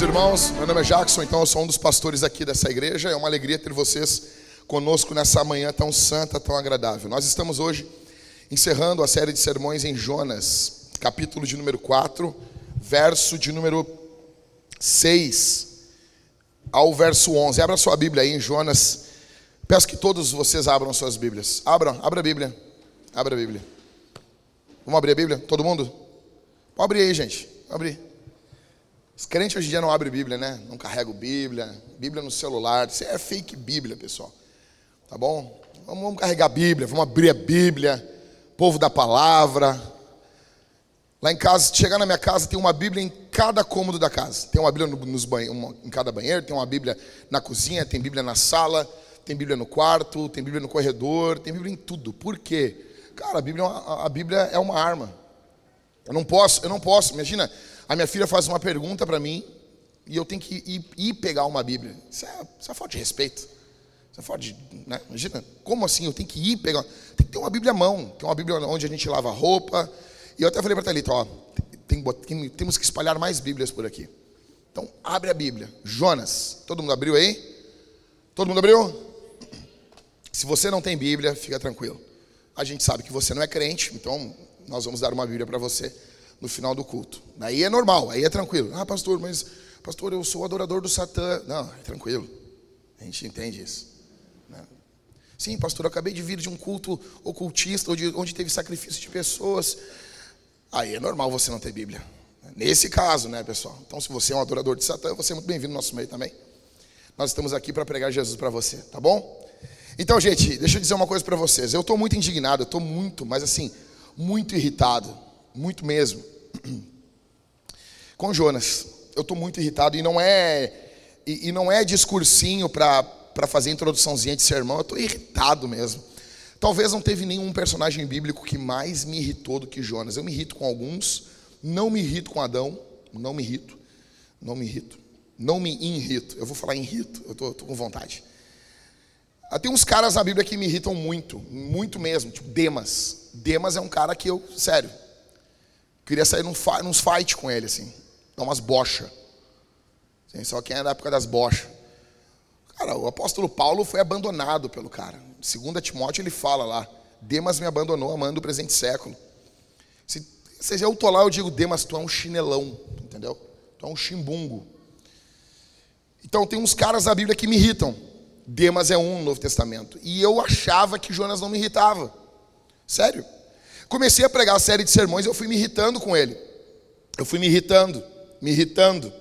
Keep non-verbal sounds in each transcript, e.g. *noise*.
meus irmãos. Meu nome é Jackson, então eu sou um dos pastores aqui dessa igreja. É uma alegria ter vocês conosco nessa manhã tão santa, tão agradável. Nós estamos hoje encerrando a série de sermões em Jonas, capítulo de número 4, verso de número 6 ao verso 11. Abra sua Bíblia aí em Jonas. Peço que todos vocês abram suas Bíblias. Abram, abra a Bíblia. Abra a Bíblia. Vamos abrir a Bíblia? Todo mundo? Pode abrir aí, gente. Pode abrir. Os crentes hoje em dia não abrem Bíblia, né? Não carregam Bíblia, Bíblia no celular. Isso é fake Bíblia, pessoal. Tá bom? Vamos, vamos carregar a Bíblia, vamos abrir a Bíblia. Povo da palavra. Lá em casa, chegar na minha casa, tem uma Bíblia em cada cômodo da casa. Tem uma Bíblia nos banhe uma, em cada banheiro, tem uma Bíblia na cozinha, tem Bíblia na sala, tem Bíblia no quarto, tem Bíblia no corredor, tem Bíblia em tudo. Por quê? Cara, a Bíblia, é a Bíblia é uma arma. Eu não posso, eu não posso. Imagina, a minha filha faz uma pergunta para mim e eu tenho que ir, ir pegar uma Bíblia. Isso é, isso é falta de respeito. Isso é falta de. Né? Imagina, como assim? Eu tenho que ir pegar. Tem que ter uma Bíblia à mão, que é uma Bíblia onde a gente lava roupa. E eu até falei para a Thalita: ó, tem, tem, temos que espalhar mais Bíblias por aqui. Então, abre a Bíblia. Jonas, todo mundo abriu aí? Todo mundo abriu? Se você não tem Bíblia, fica tranquilo. A gente sabe que você não é crente, então nós vamos dar uma Bíblia para você no final do culto. Aí é normal, aí é tranquilo. Ah, pastor, mas, pastor, eu sou adorador do Satã. Não, é tranquilo. A gente entende isso. Né? Sim, pastor, eu acabei de vir de um culto ocultista, onde, onde teve sacrifício de pessoas. Aí é normal você não ter Bíblia. Nesse caso, né, pessoal? Então, se você é um adorador de Satã, você é muito bem-vindo no nosso meio também. Nós estamos aqui para pregar Jesus para você, tá bom? Então, gente, deixa eu dizer uma coisa para vocês. Eu estou muito indignado, eu estou muito, mas assim, muito irritado, muito mesmo *clears throat* com Jonas. Eu estou muito irritado e não é e, e não é discursinho para fazer introduçãozinha de sermão. Eu estou irritado mesmo. Talvez não teve nenhum personagem bíblico que mais me irritou do que Jonas. Eu me irrito com alguns, não me irrito com Adão, não me irrito, não me irrito, não me irrito. Eu vou falar irrito, eu estou com vontade. Ah, tem uns caras na Bíblia que me irritam muito, muito mesmo, tipo Demas. Demas é um cara que eu, sério, Queria sair num, num fight com ele, assim. Dar umas bochas. Só quem é da época das bochas. Cara, o apóstolo Paulo foi abandonado pelo cara. Segundo Timóteo, ele fala lá: Demas me abandonou amando o presente século. Se, se eu tô lá, eu digo: Demas, tu é um chinelão. Entendeu? Tu é um chimbungo. Então, tem uns caras na Bíblia que me irritam. Demas é um no Novo Testamento. E eu achava que Jonas não me irritava. Sério comecei a pregar a série de sermões, eu fui me irritando com ele. Eu fui me irritando, me irritando,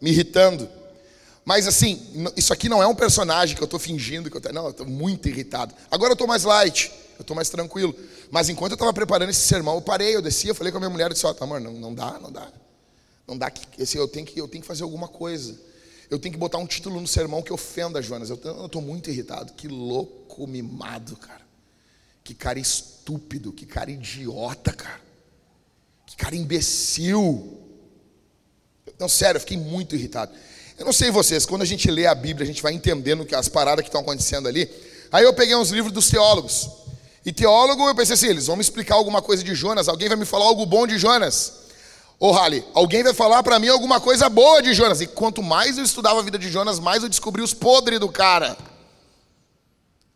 me irritando. Mas assim, isso aqui não é um personagem que eu estou fingindo que eu tô, não, eu estou muito irritado. Agora eu estou mais light, eu estou mais tranquilo. Mas enquanto eu estava preparando esse sermão, eu parei, eu desci, eu falei com a minha mulher, eu disse, ó, oh, amor, não, não dá, não dá. Não dá que eu tenho que eu tenho que fazer alguma coisa. Eu tenho que botar um título no sermão que ofenda Jonas. Eu estou muito irritado. Que louco mimado, cara. Que cara estúpido, que cara idiota, cara. Que cara imbecil. Não, sério, eu fiquei muito irritado. Eu não sei vocês, quando a gente lê a Bíblia, a gente vai entendendo as paradas que estão acontecendo ali. Aí eu peguei uns livros dos teólogos. E teólogo, eu pensei assim, eles vão me explicar alguma coisa de Jonas, alguém vai me falar algo bom de Jonas. Ô Rally, alguém vai falar para mim alguma coisa boa de Jonas. E quanto mais eu estudava a vida de Jonas, mais eu descobri os podres do cara.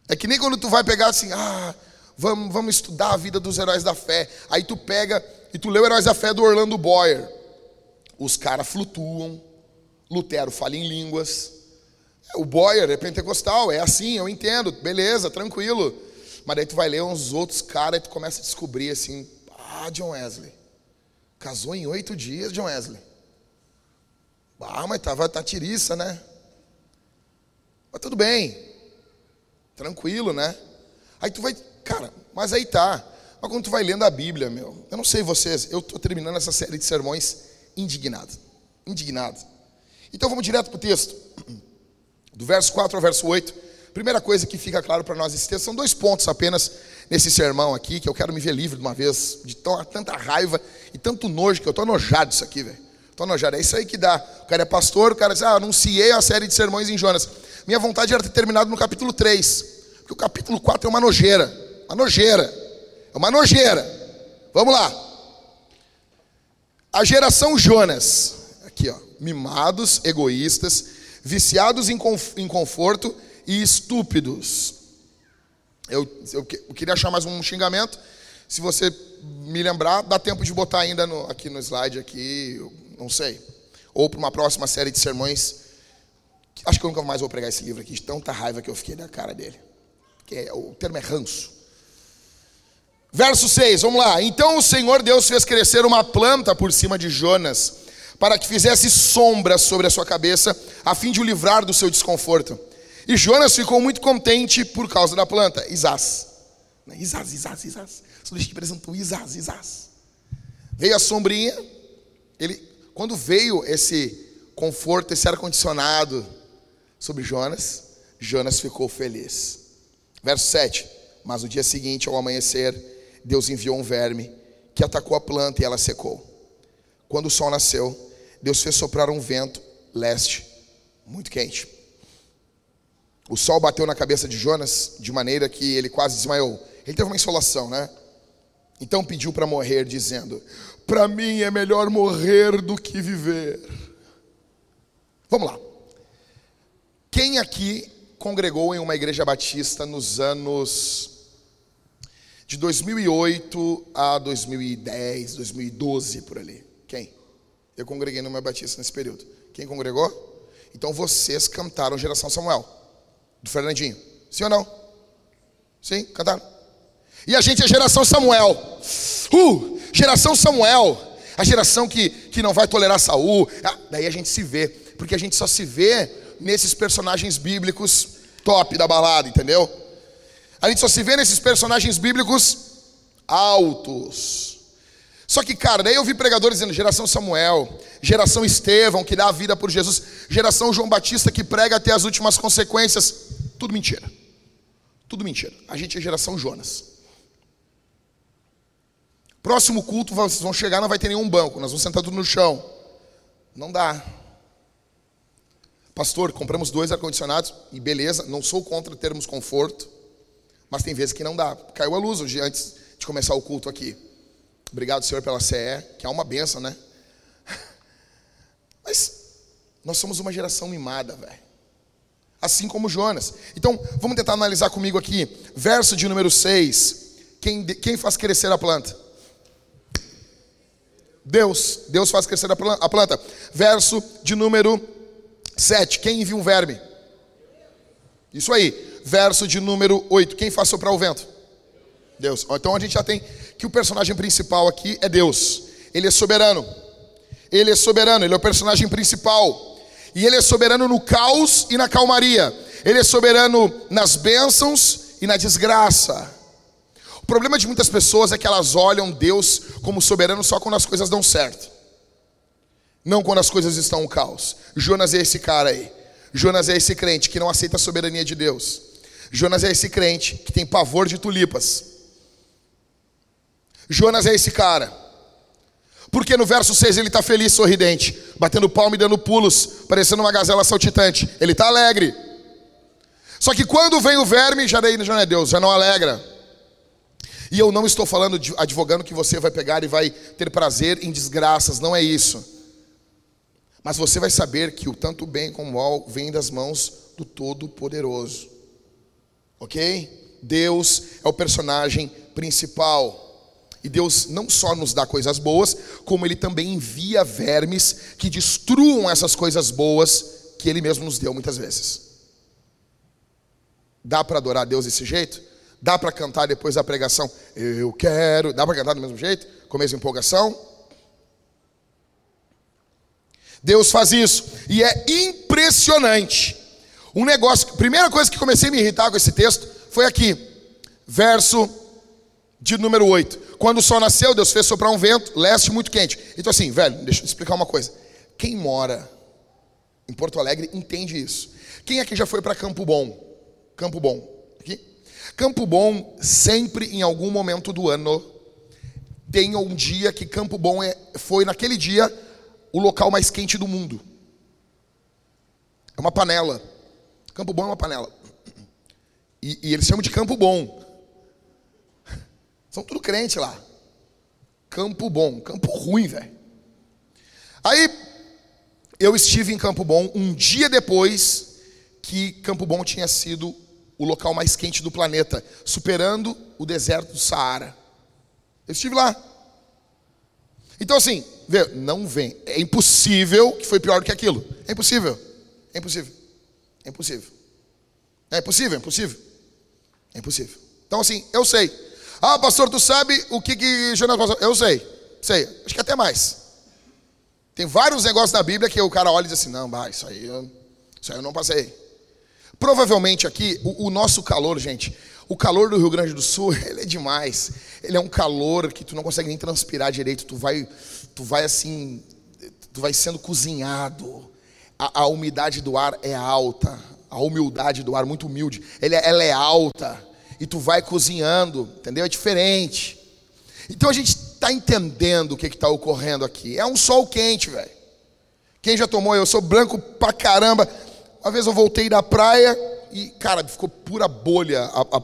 É que nem quando tu vai pegar assim, ah, Vamos, vamos estudar a vida dos heróis da fé. Aí tu pega e tu lê o Heróis da Fé do Orlando Boyer. Os caras flutuam. Lutero fala em línguas. O Boyer é pentecostal, é assim, eu entendo, beleza, tranquilo. Mas daí tu vai ler uns outros caras e tu começa a descobrir assim: ah, John Wesley. Casou em oito dias, John Wesley. Ah, mas tava tá tiriça, né? Mas tudo bem. Tranquilo, né? Aí tu vai Cara, mas aí tá. Mas quando tu vai lendo a Bíblia, meu, eu não sei vocês, eu estou terminando essa série de sermões indignado. Indignado. Então vamos direto para o texto. *clears throat* Do verso 4 ao verso 8. Primeira coisa que fica claro para nós esse texto são dois pontos apenas nesse sermão aqui, que eu quero me ver livre de uma vez, de tanta raiva e tanto nojo, que eu estou nojado disso aqui, velho. Estou nojado. É isso aí que dá. O cara é pastor, o cara diz, ah, anunciei a série de sermões em Jonas. Minha vontade era ter terminado no capítulo 3, porque o capítulo 4 é uma nojeira. Uma nojeira. É uma nojeira. Vamos lá. A geração Jonas. Aqui, ó. mimados, egoístas, viciados em, em conforto e estúpidos. Eu, eu, eu, queria achar mais um xingamento. Se você me lembrar, dá tempo de botar ainda no, aqui no slide aqui, não sei. Ou para uma próxima série de sermões. Acho que eu nunca mais vou pregar esse livro aqui, de tanta raiva que eu fiquei da cara dele. Que é, o termo é ranço. Verso 6, vamos lá. Então o Senhor Deus fez crescer uma planta por cima de Jonas, para que fizesse sombra sobre a sua cabeça, a fim de o livrar do seu desconforto. E Jonas ficou muito contente por causa da planta, Isás. Isás, Isás, Isás. Só que apresentou Isás, Isás. Veio a sombrinha, ele, quando veio esse conforto, esse ar-condicionado sobre Jonas, Jonas ficou feliz. Verso 7. Mas no dia seguinte, ao amanhecer, Deus enviou um verme que atacou a planta e ela secou. Quando o sol nasceu, Deus fez soprar um vento leste muito quente. O sol bateu na cabeça de Jonas de maneira que ele quase desmaiou. Ele teve uma insolação, né? Então pediu para morrer, dizendo: Para mim é melhor morrer do que viver. Vamos lá. Quem aqui congregou em uma igreja batista nos anos de 2008 a 2010, 2012 por ali. Quem? Eu congreguei no meu batista nesse período. Quem congregou? Então vocês cantaram Geração Samuel, do Fernandinho. Sim ou não? Sim, cantaram. E a gente é geração Samuel. Uh, geração Samuel. A geração que, que não vai tolerar Saul. Ah, daí a gente se vê. Porque a gente só se vê nesses personagens bíblicos top da balada, entendeu? A gente só se vê nesses personagens bíblicos altos. Só que, cara, daí eu vi pregadores dizendo geração Samuel, geração Estevão, que dá a vida por Jesus, geração João Batista, que prega até as últimas consequências. Tudo mentira. Tudo mentira. A gente é geração Jonas. Próximo culto, vocês vão chegar, não vai ter nenhum banco, nós vamos sentar tudo no chão. Não dá. Pastor, compramos dois ar-condicionados e beleza, não sou contra termos conforto. Mas tem vezes que não dá. Caiu a luz hoje antes de começar o culto aqui. Obrigado, Senhor, pela CE, que é uma benção, né? *laughs* Mas nós somos uma geração mimada, velho. Assim como Jonas. Então, vamos tentar analisar comigo aqui. Verso de número 6. Quem, quem faz crescer a planta? Deus. Deus faz crescer a planta. Verso de número 7. Quem envia um verme? Isso aí verso de número 8. Quem faz soprar o vento? Deus. Então a gente já tem que o personagem principal aqui é Deus. Ele é soberano. Ele é soberano, ele é o personagem principal. E ele é soberano no caos e na calmaria. Ele é soberano nas bênçãos e na desgraça. O problema de muitas pessoas é que elas olham Deus como soberano só quando as coisas dão certo. Não quando as coisas estão um caos. Jonas é esse cara aí. Jonas é esse crente que não aceita a soberania de Deus. Jonas é esse crente que tem pavor de tulipas. Jonas é esse cara. Porque no verso 6 ele está feliz, sorridente, batendo palma e dando pulos, parecendo uma gazela saltitante. Ele está alegre. Só que quando vem o verme, já, daí, já não é Deus, já não alegra. E eu não estou falando, de, advogando que você vai pegar e vai ter prazer em desgraças, não é isso. Mas você vai saber que o tanto bem como o mal vem das mãos do Todo-Poderoso. Ok? Deus é o personagem principal. E Deus não só nos dá coisas boas, como Ele também envia vermes que destruam essas coisas boas que Ele mesmo nos deu muitas vezes. Dá para adorar a Deus desse jeito? Dá para cantar depois da pregação? Eu quero. Dá para cantar do mesmo jeito? Com a mesma empolgação? Deus faz isso. E é impressionante um negócio, primeira coisa que comecei a me irritar com esse texto foi aqui, verso de número 8. Quando o sol nasceu, Deus fez soprar um vento, leste muito quente. Então, assim, velho, deixa eu explicar uma coisa. Quem mora em Porto Alegre entende isso. Quem aqui já foi para Campo Bom? Campo Bom. Aqui? Campo Bom, sempre em algum momento do ano, tem um dia que Campo Bom é, foi, naquele dia, o local mais quente do mundo. É uma panela. Campo Bom é uma panela. E, e eles chamam de Campo Bom. São tudo crente lá. Campo Bom, campo ruim, velho. Aí, eu estive em Campo Bom um dia depois que Campo Bom tinha sido o local mais quente do planeta, superando o deserto do Saara. Eu estive lá. Então, assim, vê, não vem. É impossível que foi pior do que aquilo. É impossível. É impossível. É impossível. É impossível, é impossível. É impossível. Então, assim, eu sei. Ah, pastor, tu sabe o que, que Jonas passou? Eu sei. Sei. Acho que até mais. Tem vários negócios da Bíblia que o cara olha e diz assim: não, bah, isso aí, eu, isso aí eu não passei. Provavelmente aqui, o, o, nosso calor, gente, o calor do Rio Grande do Sul, *laughs* ele é demais. Ele é um calor que tu não consegue nem transpirar direito. Tu vai, tu vai assim, tu vai sendo cozinhado. A, a umidade do ar é alta. A humildade do ar, muito humilde. Ele, é, ela é alta. E tu vai cozinhando, entendeu? É diferente. Então a gente está entendendo o que está ocorrendo aqui. É um sol quente, velho. Quem já tomou? Eu sou branco pra caramba. Uma vez eu voltei da praia e, cara, ficou pura bolha a, a,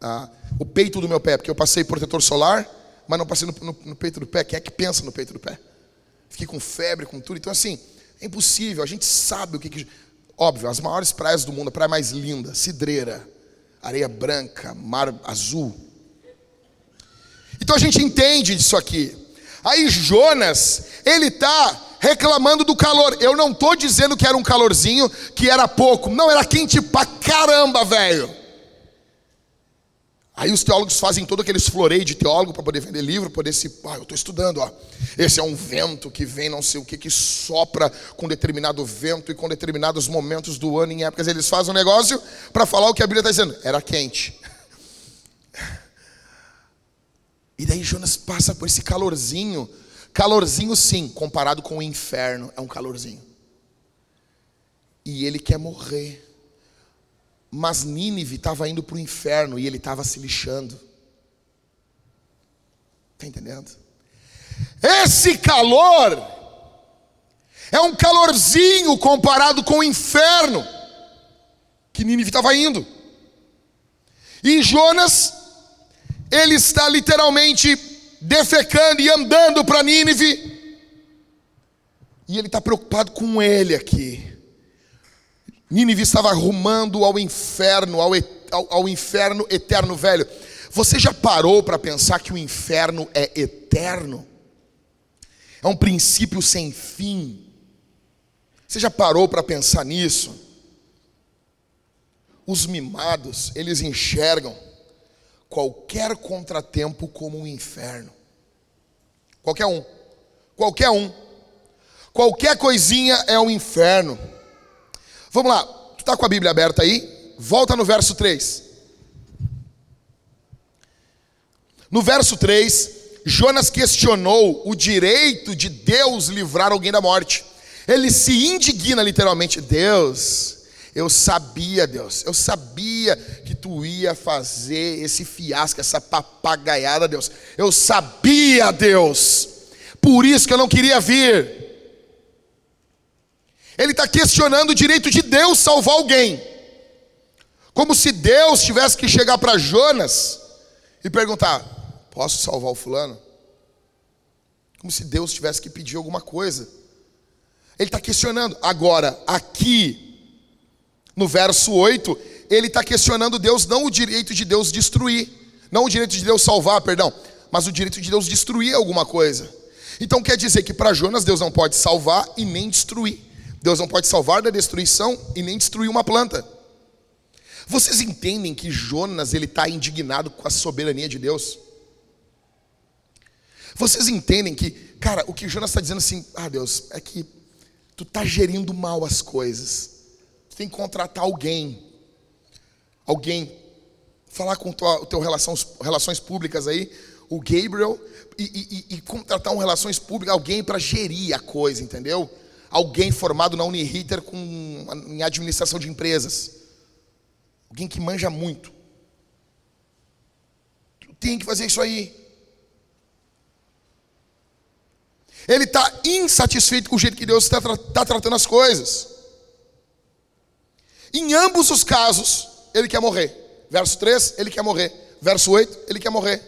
a, o peito do meu pé, porque eu passei protetor solar, mas não passei no, no, no, peito do pé. Quem é que pensa no peito do pé? Fiquei com febre, com tudo. Então, assim, é impossível. A gente sabe o que. que... Óbvio, as maiores praias do mundo, a praia mais linda, cidreira, areia branca, mar azul. Então a gente entende disso aqui. Aí Jonas, ele está reclamando do calor. Eu não estou dizendo que era um calorzinho, que era pouco. Não, era quente pra caramba, velho. Aí os teólogos fazem todo aqueles floreios de teólogo para poder vender livro, poder se. Ah, eu estou estudando, ó. Esse é um vento que vem, não sei o que, que sopra com determinado vento e com determinados momentos do ano, em épocas. Eles fazem um negócio para falar o que a Bíblia está dizendo. Era quente. *laughs* E daí Jonas passa por esse calorzinho. Calorzinho, sim, comparado com o inferno, é um calorzinho. E ele quer morrer. Mas Nínive estava indo para o inferno e ele estava se lixando. Está entendendo? Esse calor é um calorzinho comparado com o inferno que Nínive estava indo. E Jonas ele está literalmente defecando e andando para Nínive. E ele está preocupado com ele aqui. Nínive estava arrumando ao inferno, ao, ao, ao inferno eterno velho. Você já parou para pensar que o inferno é eterno? É um princípio sem fim. Você já parou para pensar nisso? Os mimados, eles enxergam qualquer contratempo como um inferno. Qualquer um. Qualquer um. Qualquer coisinha é um inferno. Vamos lá. Tu está com a Bíblia aberta aí? Volta no verso 3. No verso 3, Jonas questionou o direito de Deus livrar alguém da morte. Ele se indigna literalmente. Deus, eu sabia, Deus, eu sabia que tu ia fazer esse fiasco, essa papagaiada, Deus. Eu sabia, Deus, por isso que eu não queria vir. Ele está questionando o direito de Deus salvar alguém, como se Deus tivesse que chegar para Jonas e perguntar: Posso salvar o fulano? Como se Deus tivesse que pedir alguma coisa. Ele está questionando. Agora, aqui, no verso 8, ele está questionando Deus, não o direito de Deus destruir, não o direito de Deus salvar, perdão, mas o direito de Deus destruir alguma coisa. Então quer dizer que para Jonas Deus não pode salvar e nem destruir. Deus não pode salvar da destruição e nem destruir uma planta. Vocês entendem que Jonas ele está indignado com a soberania de Deus? Vocês entendem que, cara, o que Jonas está dizendo assim, ah Deus, é que tu está gerindo mal as coisas. Você tem que contratar alguém. Alguém. Falar com o teu relações, relações públicas aí, o Gabriel, e, e, e contratar um relações públicas, alguém para gerir a coisa, entendeu? Alguém formado na Uniriter com, em administração de empresas. Alguém que manja muito. Tem que fazer isso aí. Ele está insatisfeito com o jeito que Deus está tá tratando as coisas. Em ambos os casos, ele quer morrer. Verso 3, ele quer morrer. Verso 8, ele quer morrer.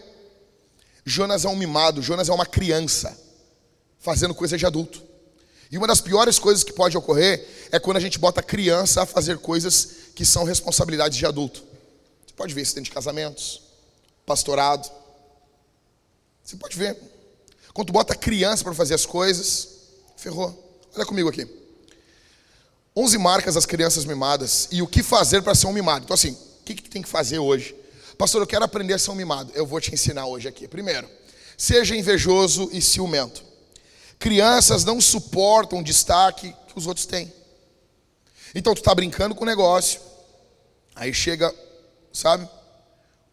Jonas é um mimado, Jonas é uma criança, fazendo coisa de adulto. E uma das piores coisas que pode ocorrer é quando a gente bota criança a fazer coisas que são responsabilidades de adulto. Você pode ver isso dentro de casamentos, pastorado. Você pode ver. Quando bota criança para fazer as coisas, ferrou. Olha comigo aqui. 11 marcas das crianças mimadas e o que fazer para ser um mimado. Então, assim, o que, que tem que fazer hoje? Pastor, eu quero aprender a ser um mimado. Eu vou te ensinar hoje aqui. Primeiro, seja invejoso e ciumento. Crianças não suportam o destaque que os outros têm. Então, tu está brincando com o negócio, aí chega, sabe,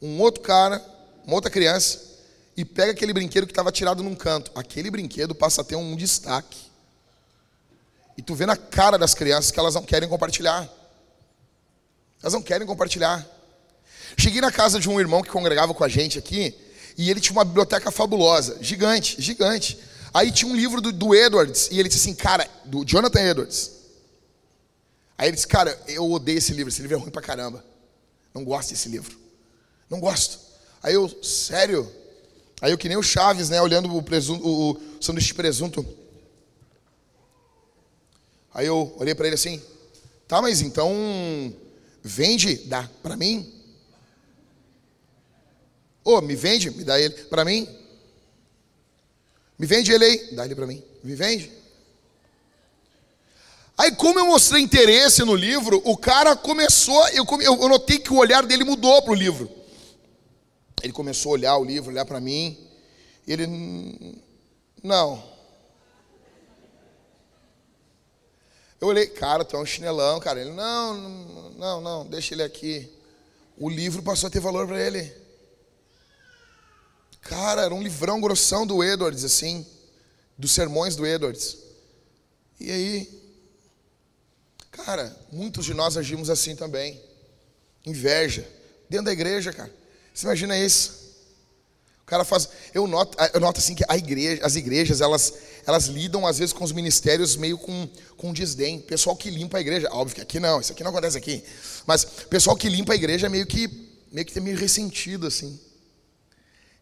um outro cara, uma outra criança, e pega aquele brinquedo que estava tirado num canto. Aquele brinquedo passa a ter um destaque. E tu vê na cara das crianças que elas não querem compartilhar. Elas não querem compartilhar. Cheguei na casa de um irmão que congregava com a gente aqui, e ele tinha uma biblioteca fabulosa, gigante, gigante. Aí tinha um livro do, do Edwards, e ele disse assim, cara, do Jonathan Edwards. Aí ele disse, cara, eu odeio esse livro, esse livro é ruim pra caramba. Não gosto desse livro. Não gosto. Aí eu, sério? Aí eu que nem o Chaves, né, olhando o, presunto, o, o sanduíche de presunto. Aí eu olhei para ele assim, tá, mas então vende, dá para mim? Ô, oh, me vende, me dá ele para mim. Me vende ele aí, dá ele para mim. Me vende. Aí, como eu mostrei interesse no livro, o cara começou, eu, eu notei que o olhar dele mudou para o livro. Ele começou a olhar o livro, olhar para mim. Ele, não. Eu olhei, cara, tu é um chinelão, cara. Ele, não, não, não, deixa ele aqui. O livro passou a ter valor para ele. Cara, era um livrão grossão do Edwards, assim, dos sermões do Edwards. E aí, cara, muitos de nós agimos assim também. Inveja. Dentro da igreja, cara. Você imagina isso? cara faz. Eu noto, eu noto assim que a igreja, as igrejas, elas, elas lidam às vezes com os ministérios meio com, com desdém. Pessoal que limpa a igreja, óbvio que aqui não, isso aqui não acontece aqui. Mas pessoal que limpa a igreja é meio que meio que meio ressentido assim.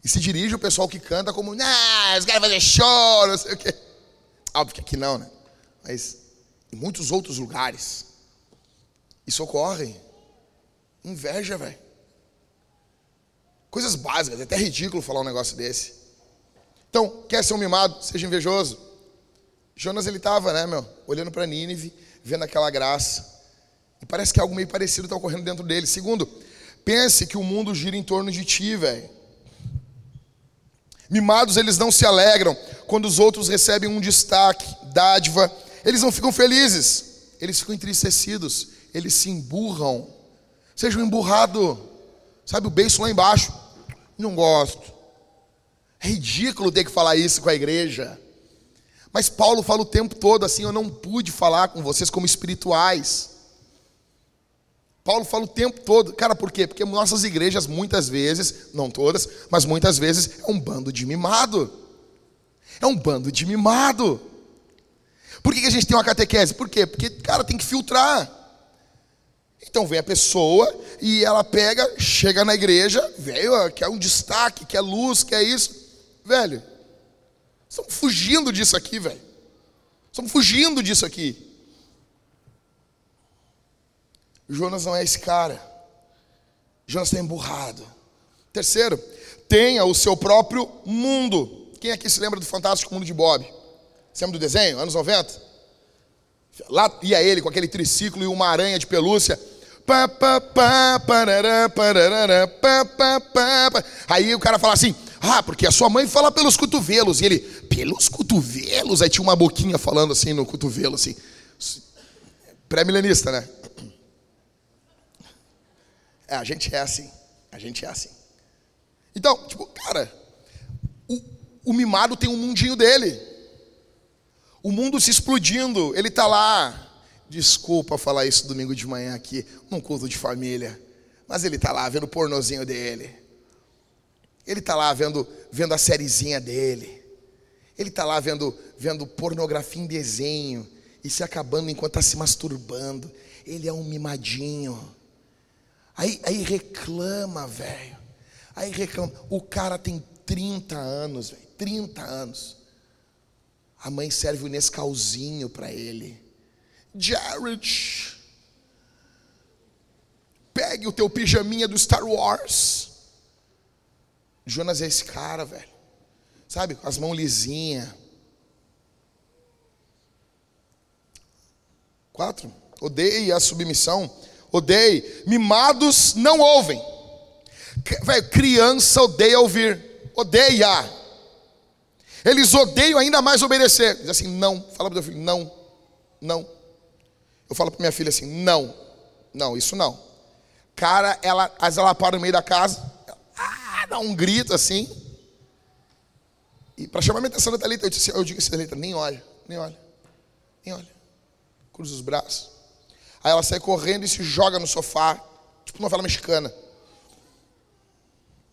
E se dirige o pessoal que canta como, ah, os caras fazer show, não sei o quê. Óbvio que aqui não, né? Mas em muitos outros lugares isso ocorre. Inveja, velho. Coisas básicas, é até ridículo falar um negócio desse. Então, quer ser um mimado? Seja invejoso. Jonas, ele estava, né, meu, olhando para Nínive, vendo aquela graça. E parece que algo meio parecido está ocorrendo dentro dele. Segundo, pense que o mundo gira em torno de ti, velho. Mimados, eles não se alegram quando os outros recebem um destaque, dádiva. Eles não ficam felizes, eles ficam entristecidos, eles se emburram. Seja um emburrado. Sabe o beiço lá embaixo? Não gosto. É ridículo ter que falar isso com a igreja. Mas Paulo fala o tempo todo assim: eu não pude falar com vocês como espirituais. Paulo fala o tempo todo, cara, por quê? Porque nossas igrejas, muitas vezes, não todas, mas muitas vezes, é um bando de mimado. É um bando de mimado. Por que a gente tem uma catequese? Por quê? Porque, cara, tem que filtrar. Então vem a pessoa e ela pega, chega na igreja, velho, quer um destaque, quer luz, quer isso. Velho, estamos fugindo disso aqui, velho. Estamos fugindo disso aqui. Jonas não é esse cara. Jonas está emburrado. Terceiro, tenha o seu próprio mundo. Quem aqui se lembra do Fantástico Mundo de Bob? Você lembra do desenho, anos 90? Lá ia ele com aquele triciclo e uma aranha de pelúcia. Aí o cara fala assim: Ah, porque a sua mãe fala pelos cotovelos. E ele, pelos cotovelos? Aí tinha uma boquinha falando assim no cotovelo, assim. Pré-milenista, né? É, a gente é assim. A gente é assim. Então, tipo, cara, o, o mimado tem um mundinho dele. O mundo se explodindo, ele está lá. Desculpa falar isso domingo de manhã aqui, num culto de família. Mas ele está lá vendo o pornozinho dele. Ele está lá vendo, vendo a sériezinha dele. Ele está lá vendo, vendo pornografia em desenho e se acabando enquanto está se masturbando. Ele é um mimadinho. Aí, aí reclama, velho. Aí reclama. O cara tem 30 anos, velho. 30 anos. A mãe serve o Nescauzinho para ele. Jared, pegue o teu pijaminha do Star Wars. Jonas é esse cara, velho. Sabe, com as mãos lisinhas. Quatro. Odeie a submissão. Odeie. Mimados não ouvem. Velho, criança odeia ouvir. Odeia. Eles odeiam ainda mais obedecer. Diz assim, não. Fala para o teu filho, não. Não. Eu falo para minha filha assim, não. Não, isso não. Cara, ela, às vezes ela para no meio da casa, ah, dá um grito assim. E para chamar minha atenção da Thalita, eu, disse, eu digo assim, Thalita, nem olha, nem olha, nem olha. Cruza os braços. Aí ela sai correndo e se joga no sofá, tipo novela mexicana.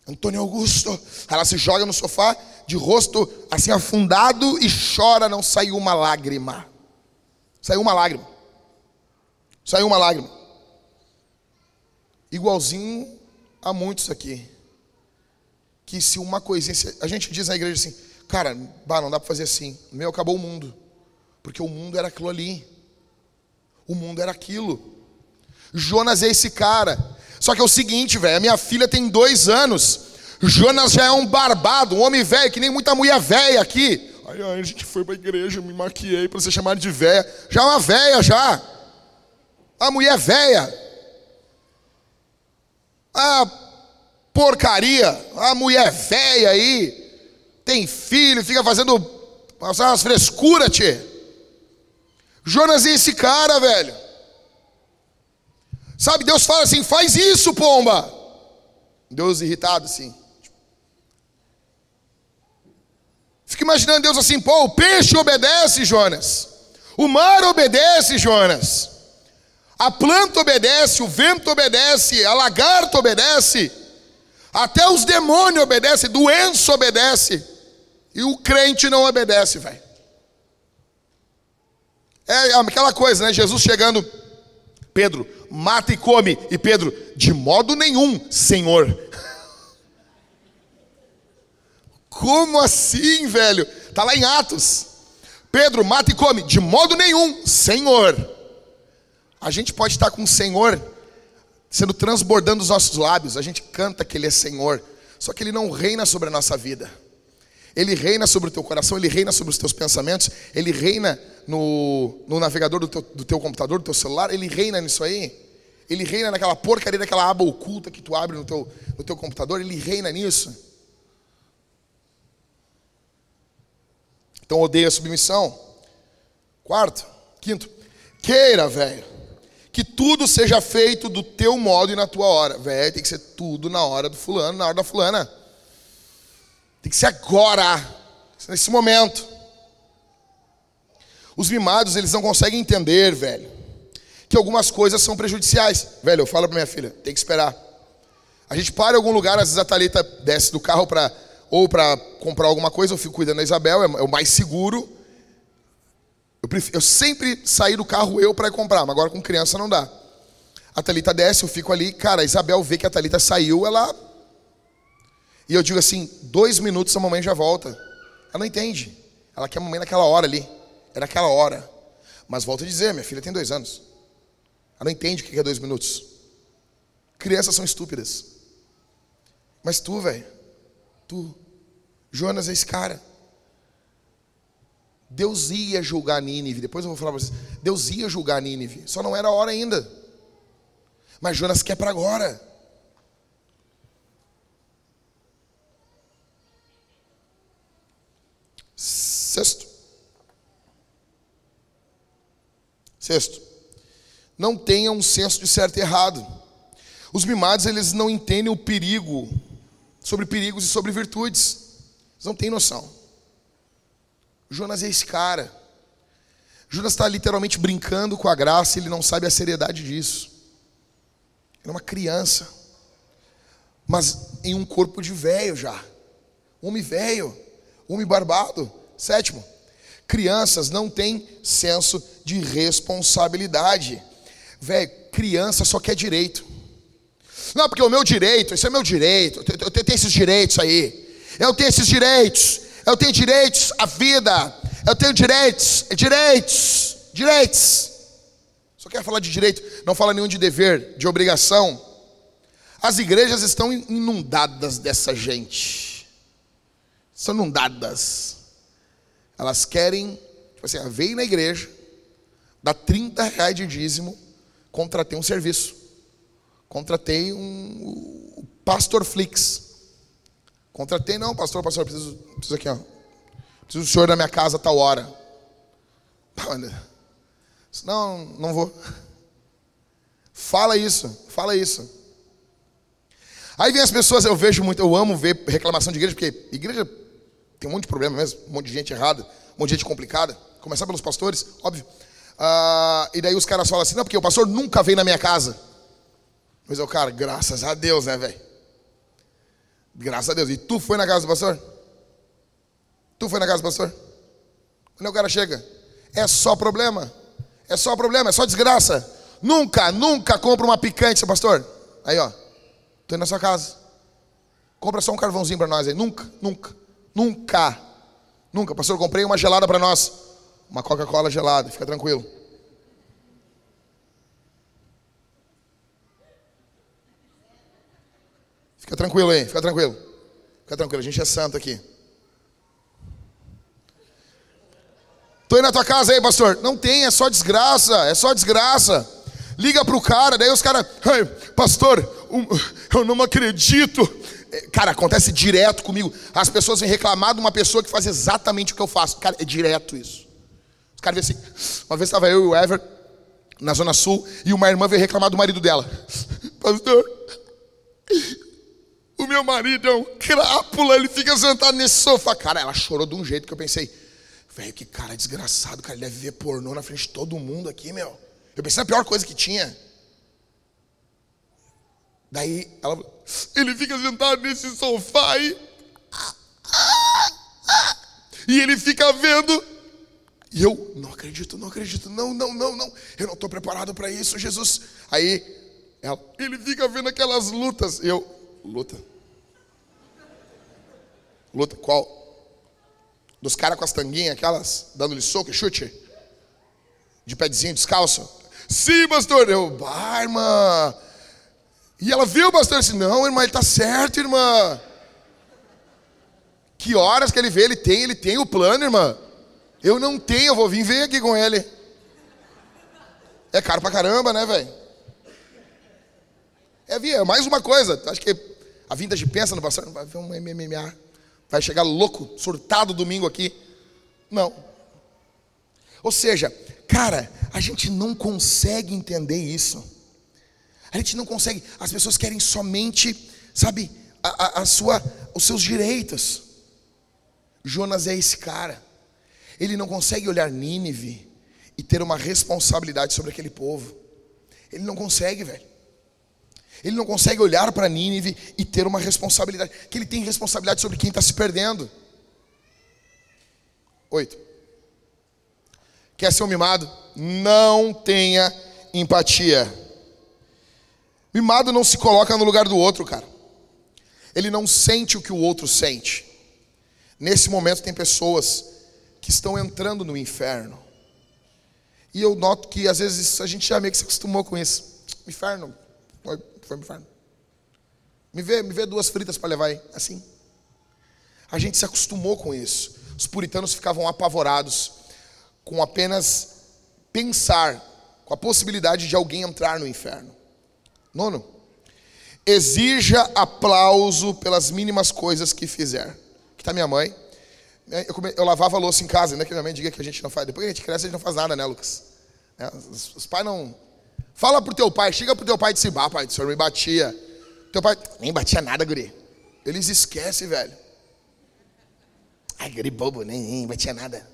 Antônio Augusto. Aí ela se joga no sofá, de rosto assim afundado e chora, não saiu uma lágrima. Saiu uma lágrima. Saiu uma lágrima. Igualzinho a muitos aqui. Que se uma coisinha. A gente diz na igreja assim, cara, bah, não dá para fazer assim. Meu, acabou o mundo. Porque o mundo era aquilo ali. O mundo era aquilo. Jonas é esse cara. Só que é o seguinte, velho, a minha filha tem dois anos. Jonas já é um barbado, um homem velho, que nem muita mulher velha aqui. Aí, a gente foi para a igreja, me maquiei para ser chamado de velha. Já é uma velha, já. A mulher velha. A porcaria, a mulher velha aí, tem filho, fica fazendo umas frescuras, tchê. Jonas é esse cara, velho. Sabe, Deus fala assim: faz isso, pomba. Deus irritado assim. Fica imaginando Deus assim: pô, o peixe obedece, Jonas. O mar obedece, Jonas. A planta obedece, o vento obedece, a lagarta obedece. Até os demônios obedecem, doença obedece. E o crente não obedece, velho. É aquela coisa, né? Jesus chegando, Pedro, mata e come. E Pedro, de modo nenhum, Senhor. *laughs* Como assim, velho? Tá lá em Atos. Pedro, mata e come. De modo nenhum, Senhor. A gente pode estar com o Senhor sendo transbordando os nossos lábios. A gente canta que Ele é Senhor. Só que Ele não reina sobre a nossa vida. Ele reina sobre o teu coração, Ele reina sobre os teus pensamentos, Ele reina no, no navegador do teu, do teu computador, do teu celular, Ele reina nisso aí. Ele reina naquela porcaria daquela aba oculta que tu abre no teu, no teu computador, Ele reina nisso. Então odeia a submissão. Quarto, quinto, queira, velho, que tudo seja feito do teu modo e na tua hora. Velho, tem que ser tudo na hora do fulano, na hora da fulana. Tem que ser agora, nesse momento. Os mimados, eles não conseguem entender, velho, que algumas coisas são prejudiciais. Velho, eu falo para minha filha, tem que esperar. A gente para em algum lugar, às vezes a Thalita desce do carro para ou para comprar alguma coisa, eu fico cuidando da Isabel, é, é o mais seguro. Eu, prefiro, eu sempre saí do carro eu para comprar, mas agora com criança não dá. A Thalita desce, eu fico ali, cara, a Isabel vê que a Thalita saiu, ela e eu digo assim: dois minutos a mamãe já volta. Ela não entende. Ela quer a mamãe naquela hora ali. É naquela hora. Mas volto a dizer: minha filha tem dois anos. Ela não entende o que é dois minutos. Crianças são estúpidas. Mas tu, velho, tu, Jonas é esse cara. Deus ia julgar Nínive. Depois eu vou falar para vocês. Deus ia julgar Nínive. Só não era a hora ainda. Mas Jonas quer para agora. Sexto. Sexto. Não tenham um senso de certo e errado. Os mimados, eles não entendem o perigo, sobre perigos e sobre virtudes. Eles não têm noção. Jonas é esse cara. Jonas está literalmente brincando com a graça ele não sabe a seriedade disso. Ele é uma criança, mas em um corpo de velho já. Homem velho, homem barbado. Sétimo, crianças não têm senso de responsabilidade. Velho, criança só quer direito. Não, porque o meu direito, esse é meu direito, eu tenho esses direitos aí. Eu tenho esses direitos, eu tenho direitos à vida, Eu tenho direitos, direitos, direitos. Só quer falar de direito, não fala nenhum de dever, de obrigação. As igrejas estão inundadas dessa gente. São inundadas. Elas querem, tipo assim, vem na igreja, dá 30 reais de dízimo, contratei um serviço. Contratei um, Pastor Flix. Contratei, não, pastor, pastor, preciso, preciso aqui, ó. Preciso do senhor na minha casa a tal hora. *laughs* Não, não vou. Fala isso, fala isso. Aí vem as pessoas, eu vejo muito, eu amo ver reclamação de igreja, porque igreja tem um monte de problema mesmo, um monte de gente errada, um monte de gente complicada. Começar pelos pastores, óbvio. Ah, e daí os caras falam assim, não, porque o pastor nunca veio na minha casa. Mas eu, cara, graças a Deus, né, velho? Graças a Deus. E tu foi na casa do pastor? Tu foi na casa do pastor? Quando o cara chega, é só problema. É só problema, é só desgraça. Nunca, nunca compra uma picante, pastor. Aí, ó. Tô indo na sua casa. Compra só um carvãozinho para nós aí. Nunca, nunca, nunca. Nunca. Pastor, comprei uma gelada para nós. Uma Coca-Cola gelada, fica tranquilo. Fica tranquilo aí, fica tranquilo. Fica tranquilo, a gente é santo aqui. Tô indo na tua casa aí, pastor. Não tem, é só desgraça, é só desgraça. Liga pro cara, daí os caras, pastor, um, eu não acredito. É, cara, acontece direto comigo. As pessoas vêm reclamar de uma pessoa que faz exatamente o que eu faço. Cara, é direto isso. Os caras assim. Uma vez estava eu e o Ever na Zona Sul e uma irmã veio reclamar do marido dela. *laughs* Pastor, o meu marido é um crápula, ele fica sentado nesse sofá. Cara, ela chorou de um jeito que eu pensei, Velho, que cara desgraçado, cara. Ele deve ver pornô na frente de todo mundo aqui, meu. Eu pensei na pior coisa que tinha. Daí ela ele fica sentado nesse sofá aí. E ele fica vendo. E eu, não acredito, não acredito, não, não, não, não. Eu não estou preparado para isso, Jesus. Aí ela, ele fica vendo aquelas lutas. Eu, luta. Luta, qual? Dos caras com as tanguinhas, aquelas, dando-lhe soco chute. De pedezinho descalço. Sim, pastor. Eu, bah, irmã. E ela viu o pastor e disse: Não, irmã, ele está certo, irmã. Que horas que ele vê? Ele tem, ele tem o plano, irmã. Eu não tenho, eu vou vir ver aqui com ele. É caro pra caramba, né, velho? É, via, mais uma coisa. Acho que a vinda de pensa no pastor, vai ver um MMA. Vai chegar louco, surtado domingo aqui. Não. Ou seja, cara, a gente não consegue entender isso. A gente não consegue. As pessoas querem somente, sabe, a, a, a sua, os seus direitos. Jonas é esse cara. Ele não consegue olhar Nínive e ter uma responsabilidade sobre aquele povo. Ele não consegue, velho. Ele não consegue olhar para Nínive e ter uma responsabilidade, que ele tem responsabilidade sobre quem está se perdendo. Oito. Quer ser um mimado? Não tenha empatia. Mimado não se coloca no lugar do outro, cara. Ele não sente o que o outro sente. Nesse momento tem pessoas que estão entrando no inferno. E eu noto que às vezes a gente já meio que se acostumou com isso. Inferno, foi pro inferno. Me vê, me vê duas fritas para levar aí. Assim. A gente se acostumou com isso. Os puritanos ficavam apavorados com apenas pensar com a possibilidade de alguém entrar no inferno. Nono, exija aplauso pelas mínimas coisas que fizer. Aqui está minha mãe. Eu, come, eu, lavava a louça em casa, né? Que minha mãe diga que a gente não faz. Depois que a gente cresce, a gente não faz nada, né, Lucas? É, os, os pais não, Fala pro teu pai, chega pro teu pai e diz: Ah, pai, o senhor me batia. Teu pai, nem batia nada, guri. Eles esquecem, velho. Ai, guri bobo, nem, nem batia nada.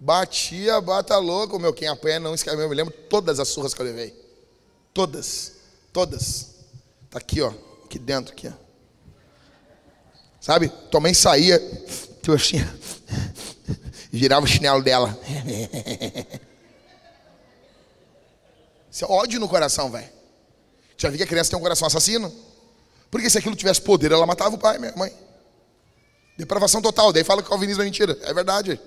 Batia, bata louco, meu. Quem apanha não esquece. Eu me lembro todas as surras que eu levei. Todas. Todas. Tá aqui, ó. Aqui dentro, aqui, ó. Sabe? Tua mãe saía, tu assim, girava o chinelo dela. Isso é ódio no coração, velho. Já vi que a criança tem um coração assassino? Porque se aquilo tivesse poder, ela matava o pai, minha mãe. Depravação total. Daí fala que o calvinismo é mentira. É verdade.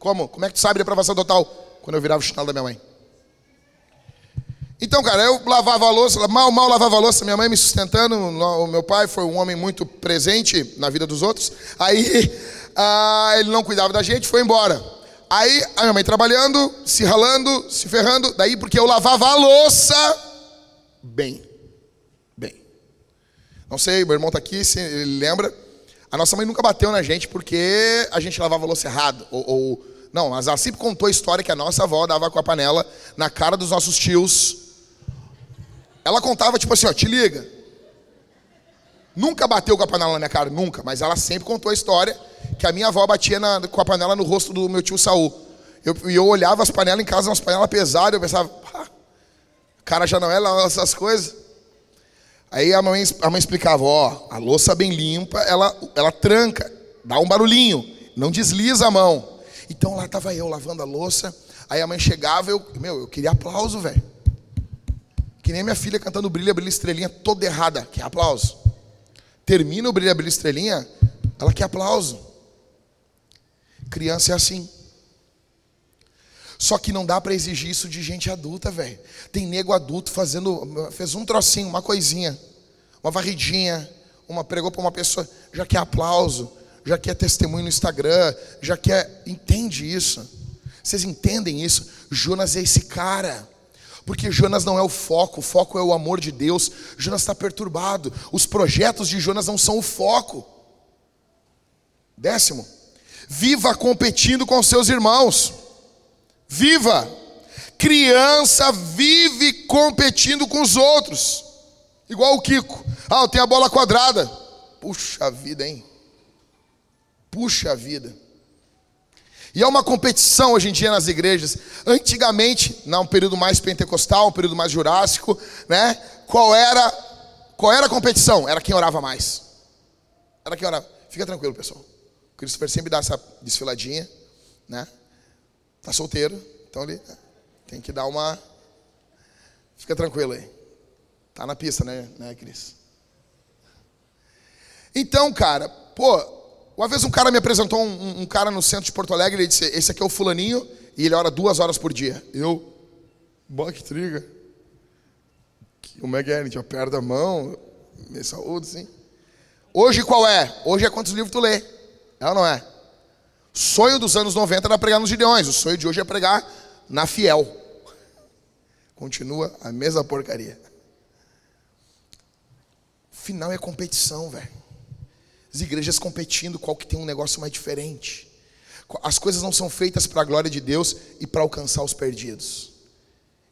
Como? Como é que tu sabe depravação total? Quando eu virava o chinelo da minha mãe. Então, cara, eu lavava a louça, mal, mal lavava a louça, minha mãe me sustentando, o meu pai foi um homem muito presente na vida dos outros. Aí, *laughs* ah, ele não cuidava da gente, foi embora. Aí, a minha mãe trabalhando, se ralando, se ferrando, daí porque eu lavava a louça bem. Bem. Não sei, meu irmão está aqui, se ele lembra. A nossa mãe nunca bateu na gente porque a gente lavava a louça errado. Ou, ou, não, mas ela sempre contou a história que a nossa avó dava com a panela na cara dos nossos tios. Ela contava tipo assim, ó, te liga. Nunca bateu com a panela na minha cara, nunca. Mas ela sempre contou a história que a minha avó batia na, com a panela no rosto do meu tio Saul. E eu, eu, olhava as panelas em casa, umas panelas pesadas, eu pensava, ah, cara já não é lá essas coisas. Aí a mãe, a mãe explicava, ó, a louça bem limpa, ela, ela tranca, dá um barulhinho, não desliza a mão. Então lá estava eu lavando a louça, aí a mãe chegava, eu, meu, eu queria aplauso, velho. Que nem minha filha cantando Brilha, Brilha, Estrelinha, toda errada, quer aplauso. Termina o Brilha, Brilha, Estrelinha, ela quer aplauso. Criança é assim. Só que não dá para exigir isso de gente adulta, velho. Tem nego adulto fazendo, fez um trocinho, uma coisinha, uma varridinha, uma pregou para uma pessoa, já quer aplauso, já quer testemunho no Instagram, já quer, entende isso? Vocês entendem isso? Jonas é esse cara. Porque Jonas não é o foco, o foco é o amor de Deus. Jonas está perturbado. Os projetos de Jonas não são o foco. Décimo, viva competindo com seus irmãos. Viva! Criança vive competindo com os outros. Igual o Kiko. Ah, eu tenho a bola quadrada. Puxa vida, hein? Puxa vida. E é uma competição hoje em dia nas igrejas. Antigamente, num período mais pentecostal, um período mais jurássico, né? Qual era qual era a competição? Era quem orava mais. Era quem orava. Fica tranquilo, pessoal. O Christopher sempre dá essa desfiladinha, né? Tá solteiro, então ele tem que dar uma. Fica tranquilo aí. Tá na pista, né, né, Cris? Então, cara, pô, uma vez um cara me apresentou um, um, cara no centro de Porto Alegre, ele disse: Esse aqui é o Fulaninho, e ele ora duas horas por dia. Eu, boa que triga. Como é que é? A gente aperta a mão, me saúde, sim. Hoje qual é? Hoje é quantos livros tu lê? É ou não é? sonho dos anos 90 era pregar nos Gideões. O sonho de hoje é pregar na Fiel. Continua a mesma porcaria. Final é competição, velho. As igrejas competindo, qual que tem um negócio mais diferente. As coisas não são feitas para a glória de Deus e para alcançar os perdidos.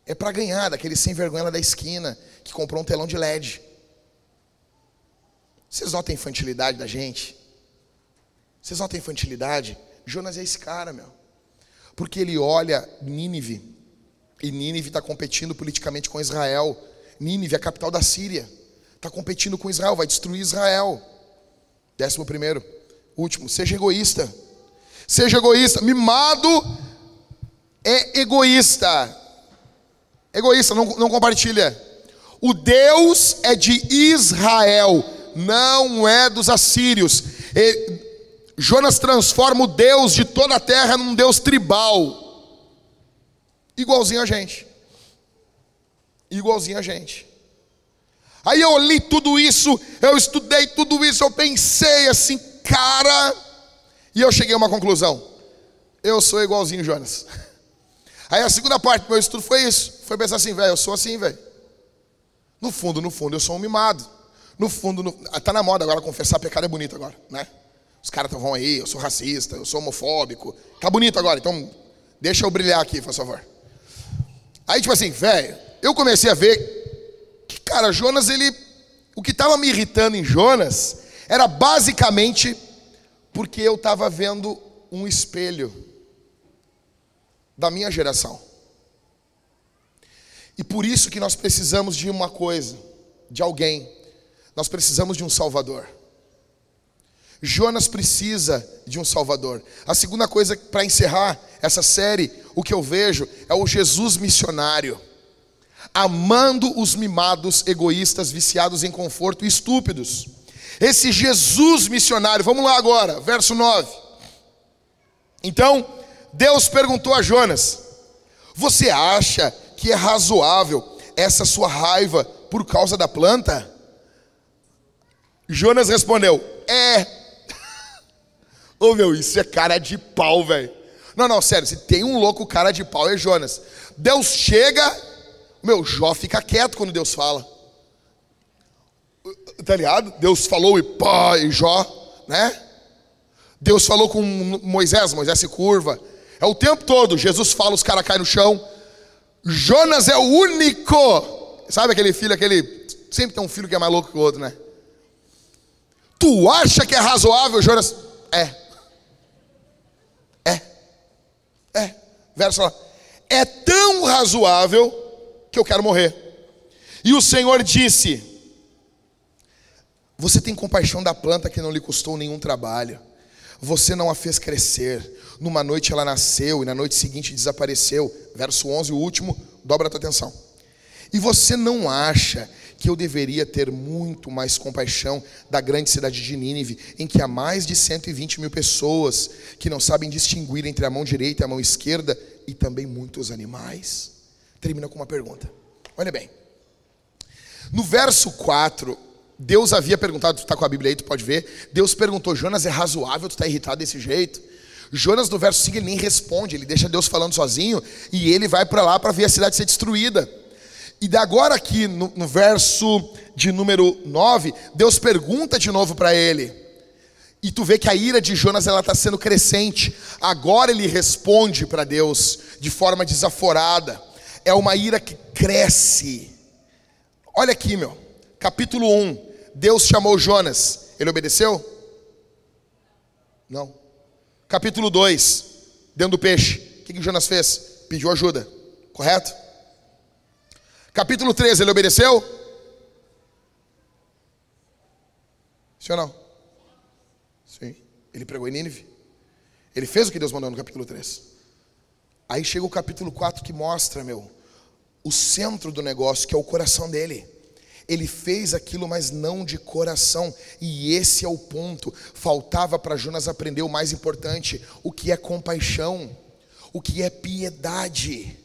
É para ganhar daquele sem vergonha da esquina que comprou um telão de LED. Vocês notam a infantilidade da gente? Vocês notam a infantilidade? Jonas é esse cara, meu. Porque ele olha Nínive, e Nínive está competindo politicamente com Israel. Nínive é a capital da Síria. Está competindo com Israel, vai destruir Israel. Décimo primeiro, último, seja egoísta. Seja egoísta. Mimado é egoísta. Egoísta, não, não compartilha. O Deus é de Israel, não é dos assírios. Jonas transforma o Deus de toda a terra num Deus tribal, igualzinho a gente. Igualzinho a gente. Aí eu li tudo isso, eu estudei tudo isso, eu pensei assim, cara, e eu cheguei a uma conclusão. Eu sou igualzinho Jonas. *laughs* Aí a segunda parte do meu estudo foi isso. Foi pensar assim, velho, eu sou assim, velho. No fundo, no fundo, eu sou um mimado. No fundo, no... tá na moda agora confessar pecado é bonito agora, né? Os caras vão aí, eu sou racista, eu sou homofóbico. Tá bonito agora, então deixa eu brilhar aqui, por favor. Aí, tipo assim, velho, eu comecei a ver cara, Jonas, ele. O que estava me irritando em Jonas era basicamente porque eu estava vendo um espelho da minha geração. E por isso que nós precisamos de uma coisa, de alguém. Nós precisamos de um Salvador. Jonas precisa de um Salvador. A segunda coisa para encerrar essa série, o que eu vejo é o Jesus missionário, amando os mimados, egoístas, viciados em conforto e estúpidos. Esse Jesus missionário, vamos lá agora, verso 9. Então, Deus perguntou a Jonas: Você acha que é razoável essa sua raiva por causa da planta? Jonas respondeu: É. *laughs* Ô oh, meu, isso é cara de pau, velho. Não, não, sério, se tem um louco cara de pau é Jonas. Deus chega, meu, Jó fica quieto quando Deus fala. Tá ligado? Deus falou e pá, e Jó, né? Deus falou com Moisés, Moisés se curva. É o tempo todo, Jesus fala, os caras caem no chão. Jonas é o único. Sabe aquele filho, aquele. Sempre tem um filho que é mais louco que o outro, né? Tu acha que é razoável, Jonas? É. É. É. Verso lá. É tão razoável que eu quero morrer. E o Senhor disse: Você tem compaixão da planta que não lhe custou nenhum trabalho. Você não a fez crescer. Numa noite ela nasceu e na noite seguinte desapareceu. Verso 11, o último, dobra a tua atenção. E você não acha que eu deveria ter muito mais compaixão da grande cidade de Nínive, em que há mais de 120 mil pessoas que não sabem distinguir entre a mão direita e a mão esquerda, e também muitos animais? Termina com uma pergunta. Olha bem. No verso 4, Deus havia perguntado, tu está com a Bíblia aí, tu pode ver. Deus perguntou: Jonas, é razoável tu estar tá irritado desse jeito? Jonas, no verso 5, ele nem responde, ele deixa Deus falando sozinho e ele vai para lá para ver a cidade ser destruída. E agora aqui no, no verso de número 9, Deus pergunta de novo para ele. E tu vê que a ira de Jonas ela está sendo crescente. Agora ele responde para Deus de forma desaforada. É uma ira que cresce. Olha aqui, meu. Capítulo 1. Deus chamou Jonas. Ele obedeceu? Não. Capítulo 2. Dentro do peixe. O que, que Jonas fez? Pediu ajuda. Correto? Capítulo 13, ele obedeceu? Sim ou não? Sim. Ele pregou em Nínive. Ele fez o que Deus mandou no capítulo 3. Aí chega o capítulo 4 que mostra, meu, o centro do negócio, que é o coração dele. Ele fez aquilo, mas não de coração. E esse é o ponto. Faltava para Jonas aprender o mais importante: o que é compaixão, o que é piedade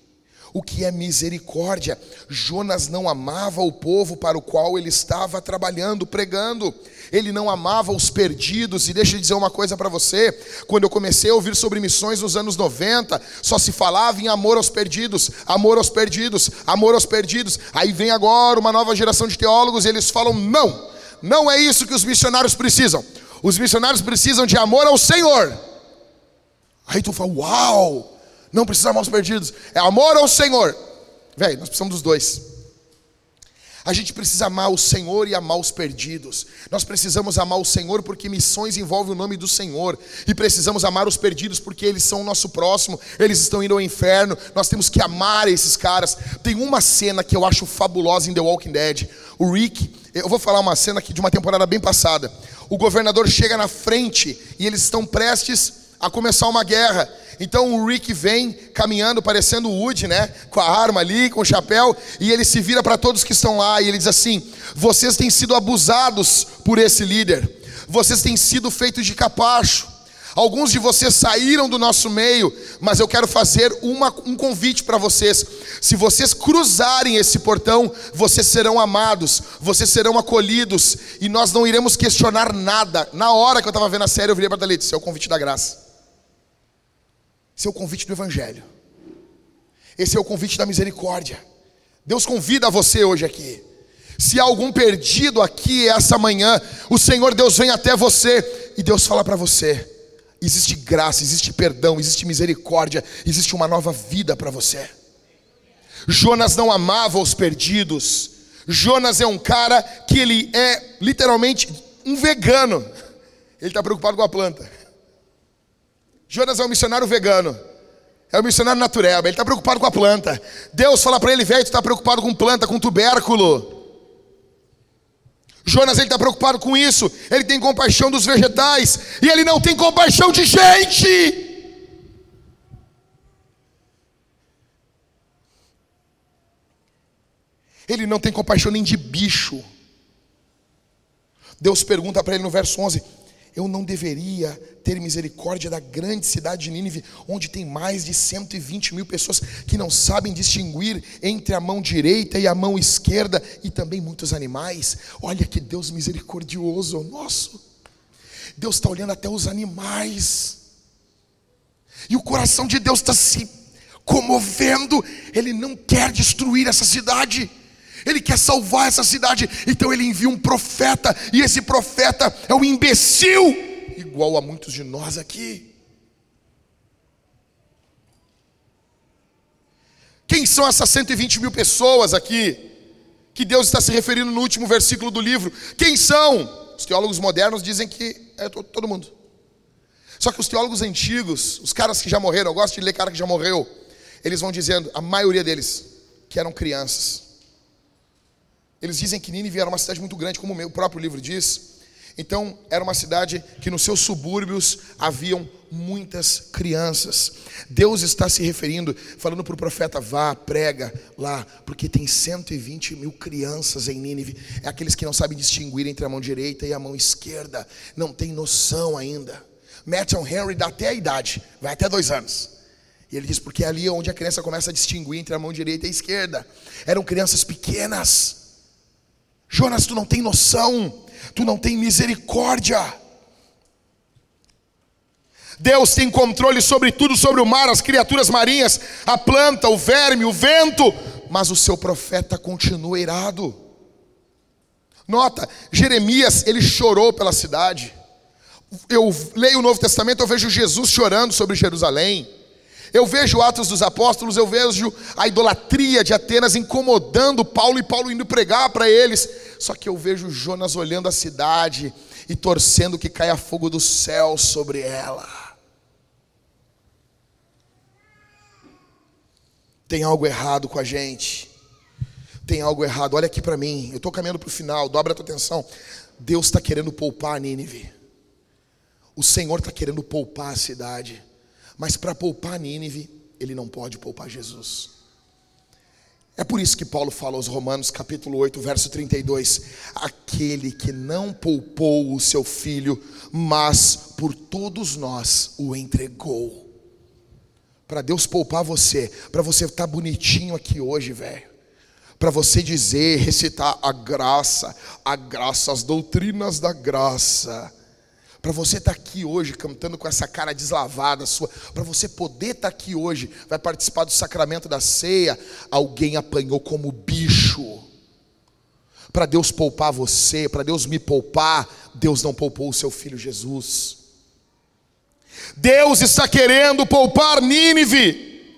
o que é misericórdia. Jonas não amava o povo para o qual ele estava trabalhando, pregando. Ele não amava os perdidos. E deixa eu dizer uma coisa para você: quando eu comecei a ouvir sobre missões nos anos 90, só se falava em amor aos perdidos, amor aos perdidos, amor aos perdidos. Aí vem agora uma nova geração de teólogos e eles falam: não, não é isso que os missionários precisam. Os missionários precisam de amor ao Senhor. Aí tu fala: uau! Não precisa amar os perdidos. É amor ao Senhor. Velho, nós precisamos dos dois. A gente precisa amar o Senhor e amar os perdidos. Nós precisamos amar o Senhor porque missões envolvem o nome do Senhor. E precisamos amar os perdidos porque eles são o nosso próximo. Eles estão indo ao inferno. Nós temos que amar esses caras. Tem uma cena que eu acho fabulosa em The Walking Dead. O Rick, eu vou falar uma cena aqui de uma temporada bem passada. O governador chega na frente e eles estão prestes a começar uma guerra. Então o Rick vem caminhando, parecendo o Woody, né? Com a arma ali, com o chapéu, e ele se vira para todos que estão lá e ele diz assim: Vocês têm sido abusados por esse líder, vocês têm sido feitos de capacho. Alguns de vocês saíram do nosso meio, mas eu quero fazer uma, um convite para vocês. Se vocês cruzarem esse portão, vocês serão amados, vocês serão acolhidos, e nós não iremos questionar nada. Na hora que eu estava vendo a série, eu virei para Dalite: Esse é o convite da graça. Esse é o convite do Evangelho. Esse é o convite da misericórdia. Deus convida você hoje aqui. Se há algum perdido aqui essa manhã, o Senhor Deus vem até você e Deus fala para você: existe graça, existe perdão, existe misericórdia, existe uma nova vida para você. Jonas não amava os perdidos. Jonas é um cara que ele é literalmente um vegano. Ele está preocupado com a planta. Jonas é um missionário vegano. É um missionário natureba. Ele está preocupado com a planta. Deus fala para ele, velho, tu está preocupado com planta, com tubérculo. Jonas ele está preocupado com isso. Ele tem compaixão dos vegetais e ele não tem compaixão de gente. Ele não tem compaixão nem de bicho. Deus pergunta para ele no verso 11: Eu não deveria ter misericórdia da grande cidade de Nínive, onde tem mais de 120 mil pessoas que não sabem distinguir entre a mão direita e a mão esquerda, e também muitos animais? Olha que Deus misericordioso nosso. Deus está olhando até os animais, e o coração de Deus está se comovendo, Ele não quer destruir essa cidade. Ele quer salvar essa cidade, então ele envia um profeta, e esse profeta é um imbecil, igual a muitos de nós aqui. Quem são essas 120 mil pessoas aqui, que Deus está se referindo no último versículo do livro? Quem são? Os teólogos modernos dizem que é todo mundo. Só que os teólogos antigos, os caras que já morreram, eu gosto de ler cara que já morreu, eles vão dizendo, a maioria deles, que eram crianças. Eles dizem que Nínive era uma cidade muito grande, como o próprio livro diz. Então, era uma cidade que nos seus subúrbios haviam muitas crianças. Deus está se referindo, falando para o profeta: vá, prega lá, porque tem 120 mil crianças em Nínive. É aqueles que não sabem distinguir entre a mão direita e a mão esquerda, não tem noção ainda. Matthew Henry dá até a idade, vai até dois anos. E ele diz: porque é ali onde a criança começa a distinguir entre a mão direita e a esquerda. Eram crianças pequenas. Jonas, tu não tem noção, tu não tem misericórdia. Deus tem controle sobre tudo, sobre o mar, as criaturas marinhas, a planta, o verme, o vento, mas o seu profeta continua irado. Nota, Jeremias, ele chorou pela cidade. Eu leio o Novo Testamento, eu vejo Jesus chorando sobre Jerusalém. Eu vejo Atos dos Apóstolos, eu vejo a idolatria de Atenas incomodando Paulo e Paulo indo pregar para eles. Só que eu vejo Jonas olhando a cidade e torcendo que caia fogo do céu sobre ela. Tem algo errado com a gente. Tem algo errado. Olha aqui para mim. Eu estou caminhando para o final. Dobra a tua atenção. Deus está querendo poupar a Nínive. O Senhor está querendo poupar a cidade. Mas para poupar Nínive, ele não pode poupar Jesus. É por isso que Paulo fala aos Romanos, capítulo 8, verso 32: Aquele que não poupou o seu filho, mas por todos nós o entregou. Para Deus poupar você, para você estar tá bonitinho aqui hoje, velho. Para você dizer, recitar a graça, a graça, as doutrinas da graça para você estar tá aqui hoje cantando com essa cara deslavada sua, para você poder estar tá aqui hoje, vai participar do sacramento da ceia, alguém apanhou como bicho. Para Deus poupar você, para Deus me poupar, Deus não poupou o seu filho Jesus. Deus está querendo poupar Nínive.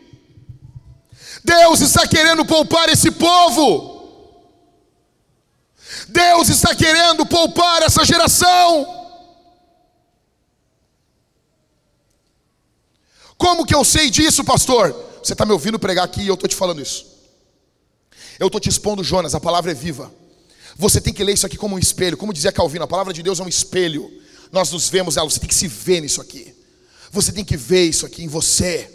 Deus está querendo poupar esse povo. Deus está querendo poupar essa geração. Como que eu sei disso, pastor? Você está me ouvindo pregar aqui e eu estou te falando isso. Eu estou te expondo, Jonas, a palavra é viva. Você tem que ler isso aqui como um espelho. Como dizia Calvino, a palavra de Deus é um espelho. Nós nos vemos ela, você tem que se ver nisso aqui. Você tem que ver isso aqui em você.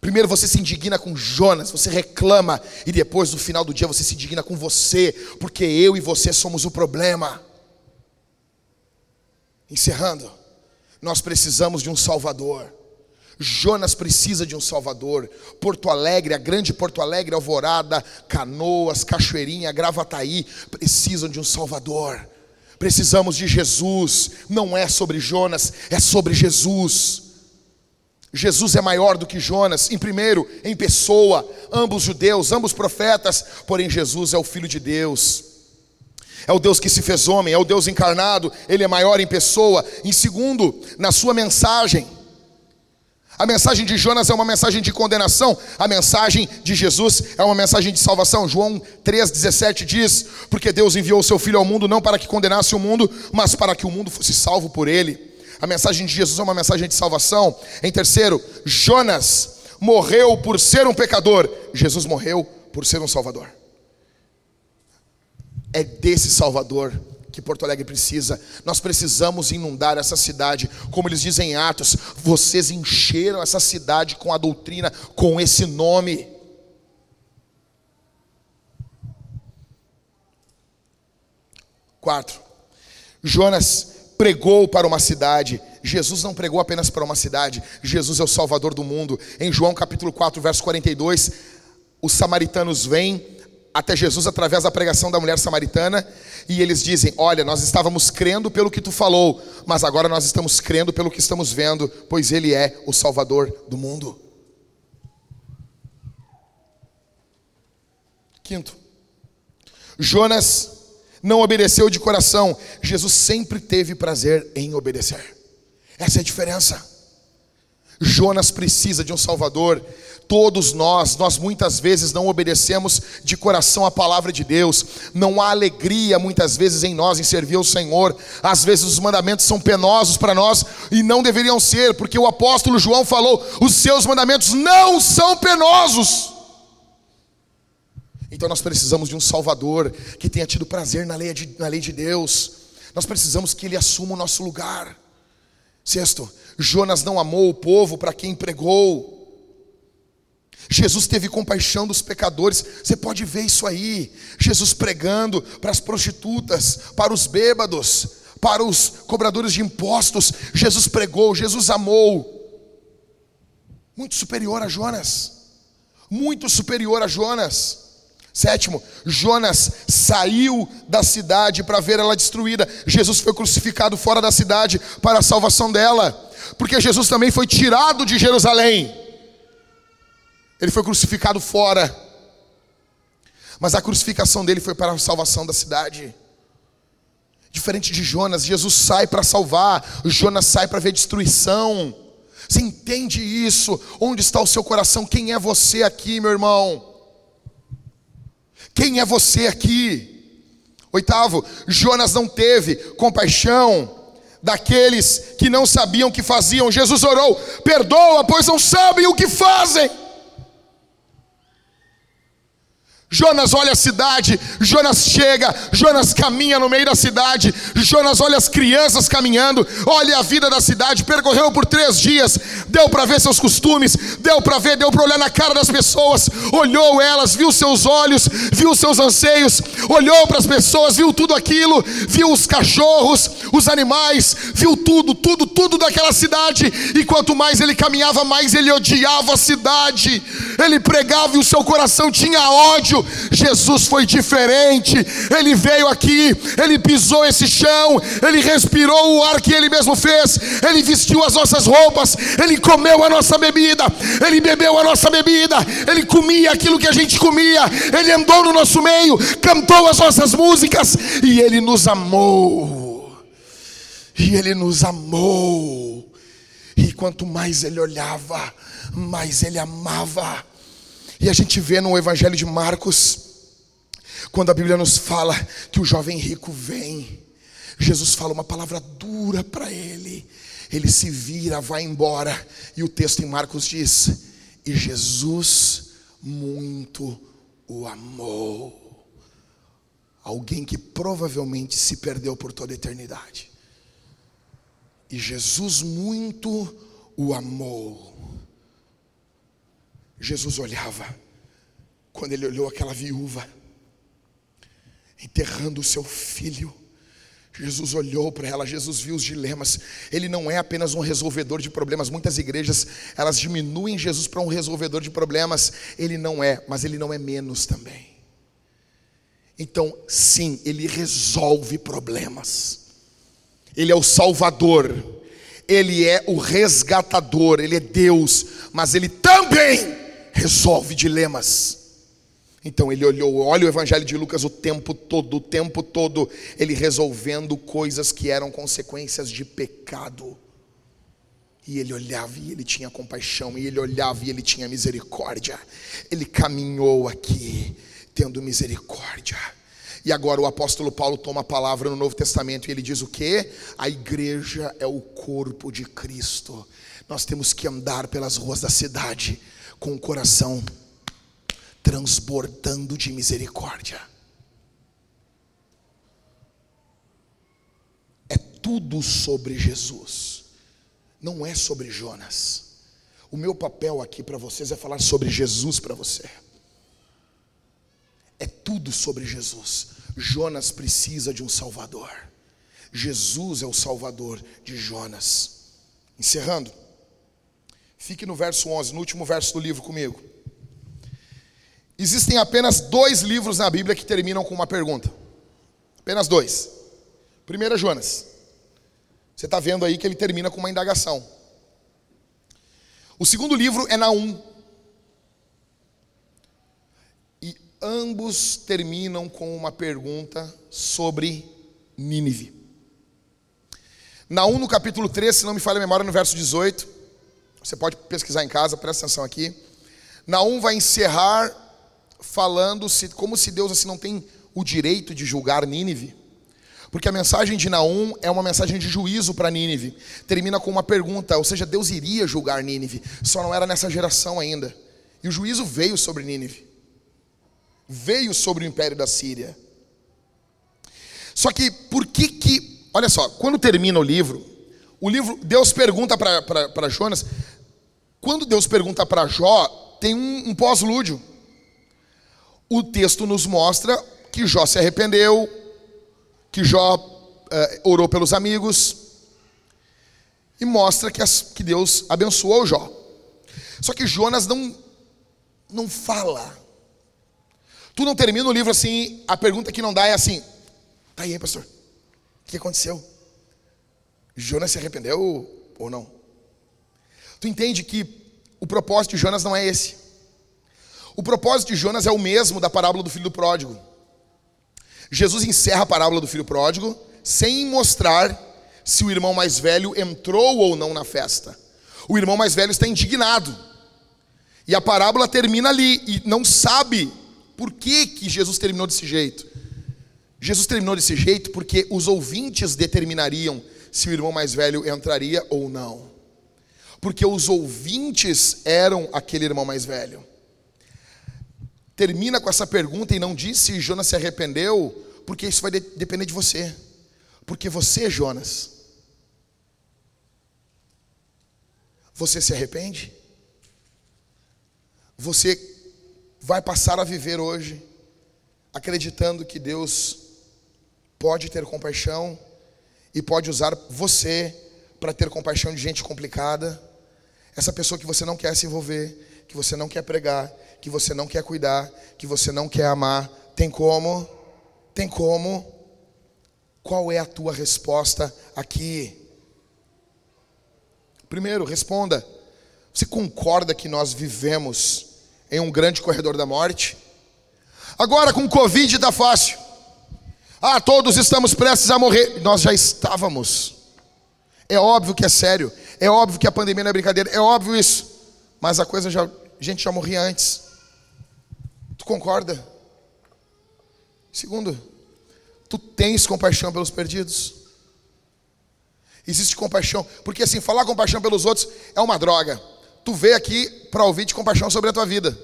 Primeiro você se indigna com Jonas, você reclama, e depois no final do dia você se indigna com você, porque eu e você somos o problema. Encerrando, nós precisamos de um Salvador. Jonas precisa de um Salvador. Porto Alegre, a grande Porto Alegre, Alvorada, Canoas, Cachoeirinha, Gravataí, precisam de um Salvador. Precisamos de Jesus. Não é sobre Jonas, é sobre Jesus. Jesus é maior do que Jonas, em primeiro, em pessoa, ambos judeus, ambos profetas, porém Jesus é o Filho de Deus. É o Deus que se fez homem, é o Deus encarnado, ele é maior em pessoa. Em segundo, na sua mensagem, a mensagem de Jonas é uma mensagem de condenação, a mensagem de Jesus é uma mensagem de salvação. João 3,17 diz: Porque Deus enviou o seu Filho ao mundo não para que condenasse o mundo, mas para que o mundo fosse salvo por ele. A mensagem de Jesus é uma mensagem de salvação. Em terceiro, Jonas morreu por ser um pecador, Jesus morreu por ser um salvador. É desse Salvador que Porto Alegre precisa. Nós precisamos inundar essa cidade, como eles dizem em Atos, vocês encheram essa cidade com a doutrina, com esse nome. Quatro, Jonas pregou para uma cidade. Jesus não pregou apenas para uma cidade. Jesus é o Salvador do mundo. Em João capítulo 4, verso 42, os samaritanos vêm até Jesus através da pregação da mulher samaritana e eles dizem: Olha, nós estávamos crendo pelo que tu falou, mas agora nós estamos crendo pelo que estamos vendo, pois Ele é o Salvador do mundo. Quinto, Jonas não obedeceu de coração, Jesus sempre teve prazer em obedecer. Essa é a diferença. Jonas precisa de um Salvador. Todos nós, nós muitas vezes não obedecemos de coração a palavra de Deus. Não há alegria muitas vezes em nós em servir ao Senhor. Às vezes os mandamentos são penosos para nós e não deveriam ser, porque o apóstolo João falou: "Os seus mandamentos não são penosos". Então nós precisamos de um Salvador que tenha tido prazer na lei de, na lei de Deus. Nós precisamos que Ele assuma o nosso lugar. Sexto, Jonas não amou o povo para quem pregou. Jesus teve compaixão dos pecadores. Você pode ver isso aí. Jesus pregando para as prostitutas, para os bêbados, para os cobradores de impostos. Jesus pregou, Jesus amou. Muito superior a Jonas. Muito superior a Jonas. Sétimo, Jonas saiu da cidade para ver ela destruída. Jesus foi crucificado fora da cidade para a salvação dela, porque Jesus também foi tirado de Jerusalém. Ele foi crucificado fora, mas a crucificação dele foi para a salvação da cidade. Diferente de Jonas, Jesus sai para salvar, Jonas sai para ver destruição. Você entende isso? Onde está o seu coração? Quem é você aqui, meu irmão? Quem é você aqui? Oitavo, Jonas não teve compaixão daqueles que não sabiam o que faziam. Jesus orou: perdoa, pois não sabem o que fazem. Jonas olha a cidade, Jonas chega, Jonas caminha no meio da cidade, Jonas olha as crianças caminhando, olha a vida da cidade, percorreu por três dias, deu para ver seus costumes, deu para ver, deu para olhar na cara das pessoas, olhou elas, viu seus olhos, viu seus anseios, olhou para as pessoas, viu tudo aquilo, viu os cachorros, os animais, viu tudo, tudo, tudo daquela cidade, e quanto mais ele caminhava, mais ele odiava a cidade, ele pregava e o seu coração tinha ódio Jesus foi diferente. Ele veio aqui, ele pisou esse chão, ele respirou o ar que ele mesmo fez, ele vestiu as nossas roupas, ele comeu a nossa bebida, ele bebeu a nossa bebida, ele comia aquilo que a gente comia, ele andou no nosso meio, cantou as nossas músicas e ele nos amou. E ele nos amou. E quanto mais ele olhava, mais ele amava. E a gente vê no Evangelho de Marcos, quando a Bíblia nos fala que o jovem rico vem, Jesus fala uma palavra dura para ele, ele se vira, vai embora, e o texto em Marcos diz: E Jesus muito o amou. Alguém que provavelmente se perdeu por toda a eternidade. E Jesus muito o amou. Jesus olhava, quando ele olhou aquela viúva, enterrando o seu filho, Jesus olhou para ela, Jesus viu os dilemas. Ele não é apenas um resolvedor de problemas. Muitas igrejas, elas diminuem Jesus para um resolvedor de problemas. Ele não é, mas ele não é menos também. Então, sim, ele resolve problemas. Ele é o salvador. Ele é o resgatador, ele é Deus, mas ele também resolve dilemas. Então ele olhou, olha o Evangelho de Lucas o tempo todo, o tempo todo, ele resolvendo coisas que eram consequências de pecado. E ele olhava e ele tinha compaixão, e ele olhava e ele tinha misericórdia. Ele caminhou aqui, tendo misericórdia. E agora o apóstolo Paulo toma a palavra no Novo Testamento e ele diz o que? A igreja é o corpo de Cristo. Nós temos que andar pelas ruas da cidade com o coração transbordando de misericórdia. É tudo sobre Jesus, não é sobre Jonas. O meu papel aqui para vocês é falar sobre Jesus para você. É tudo sobre Jesus. Jonas precisa de um Salvador. Jesus é o Salvador de Jonas. Encerrando, fique no verso 11, no último verso do livro comigo. Existem apenas dois livros na Bíblia que terminam com uma pergunta. Apenas dois. Primeiro é Jonas. Você está vendo aí que ele termina com uma indagação. O segundo livro é Naum. E ambos terminam com uma pergunta sobre Nínive. Naum, no capítulo 3, se não me falha a memória, no verso 18. Você pode pesquisar em casa, presta atenção aqui. Naum vai encerrar falando se, como se Deus assim não tem o direito de julgar Nínive. Porque a mensagem de Naum é uma mensagem de juízo para Nínive. Termina com uma pergunta, ou seja, Deus iria julgar Nínive, só não era nessa geração ainda. E o juízo veio sobre Nínive. Veio sobre o império da Síria. Só que por que que, olha só, quando termina o livro, o livro, Deus pergunta para Jonas, quando Deus pergunta para Jó, tem um, um pós-lúdio. O texto nos mostra que Jó se arrependeu, que Jó uh, orou pelos amigos e mostra que, as, que Deus abençoou Jó. Só que Jonas não, não fala. Tu não termina o livro assim, a pergunta que não dá é assim: tá aí, pastor, o que aconteceu? Jonas se arrependeu ou não? Tu entende que o propósito de Jonas não é esse. O propósito de Jonas é o mesmo da parábola do filho do pródigo. Jesus encerra a parábola do filho pródigo sem mostrar se o irmão mais velho entrou ou não na festa. O irmão mais velho está indignado. E a parábola termina ali e não sabe por que, que Jesus terminou desse jeito. Jesus terminou desse jeito porque os ouvintes determinariam se o irmão mais velho entraria ou não. Porque os ouvintes eram aquele irmão mais velho termina com essa pergunta e não diz se Jonas se arrependeu, porque isso vai de depender de você. Porque você, Jonas, você se arrepende? Você vai passar a viver hoje acreditando que Deus pode ter compaixão e pode usar você para ter compaixão de gente complicada, essa pessoa que você não quer se envolver, que você não quer pregar, que você não quer cuidar, que você não quer amar, tem como? Tem como? Qual é a tua resposta aqui? Primeiro, responda. Você concorda que nós vivemos em um grande corredor da morte? Agora com Covid está fácil. Ah, todos estamos prestes a morrer. Nós já estávamos. É óbvio que é sério. É óbvio que a pandemia não é brincadeira. É óbvio isso. Mas a coisa já. A gente já morria antes. Tu concorda? Segundo, tu tens compaixão pelos perdidos. Existe compaixão, porque assim, falar compaixão pelos outros é uma droga. Tu veio aqui para ouvir de compaixão sobre a tua vida.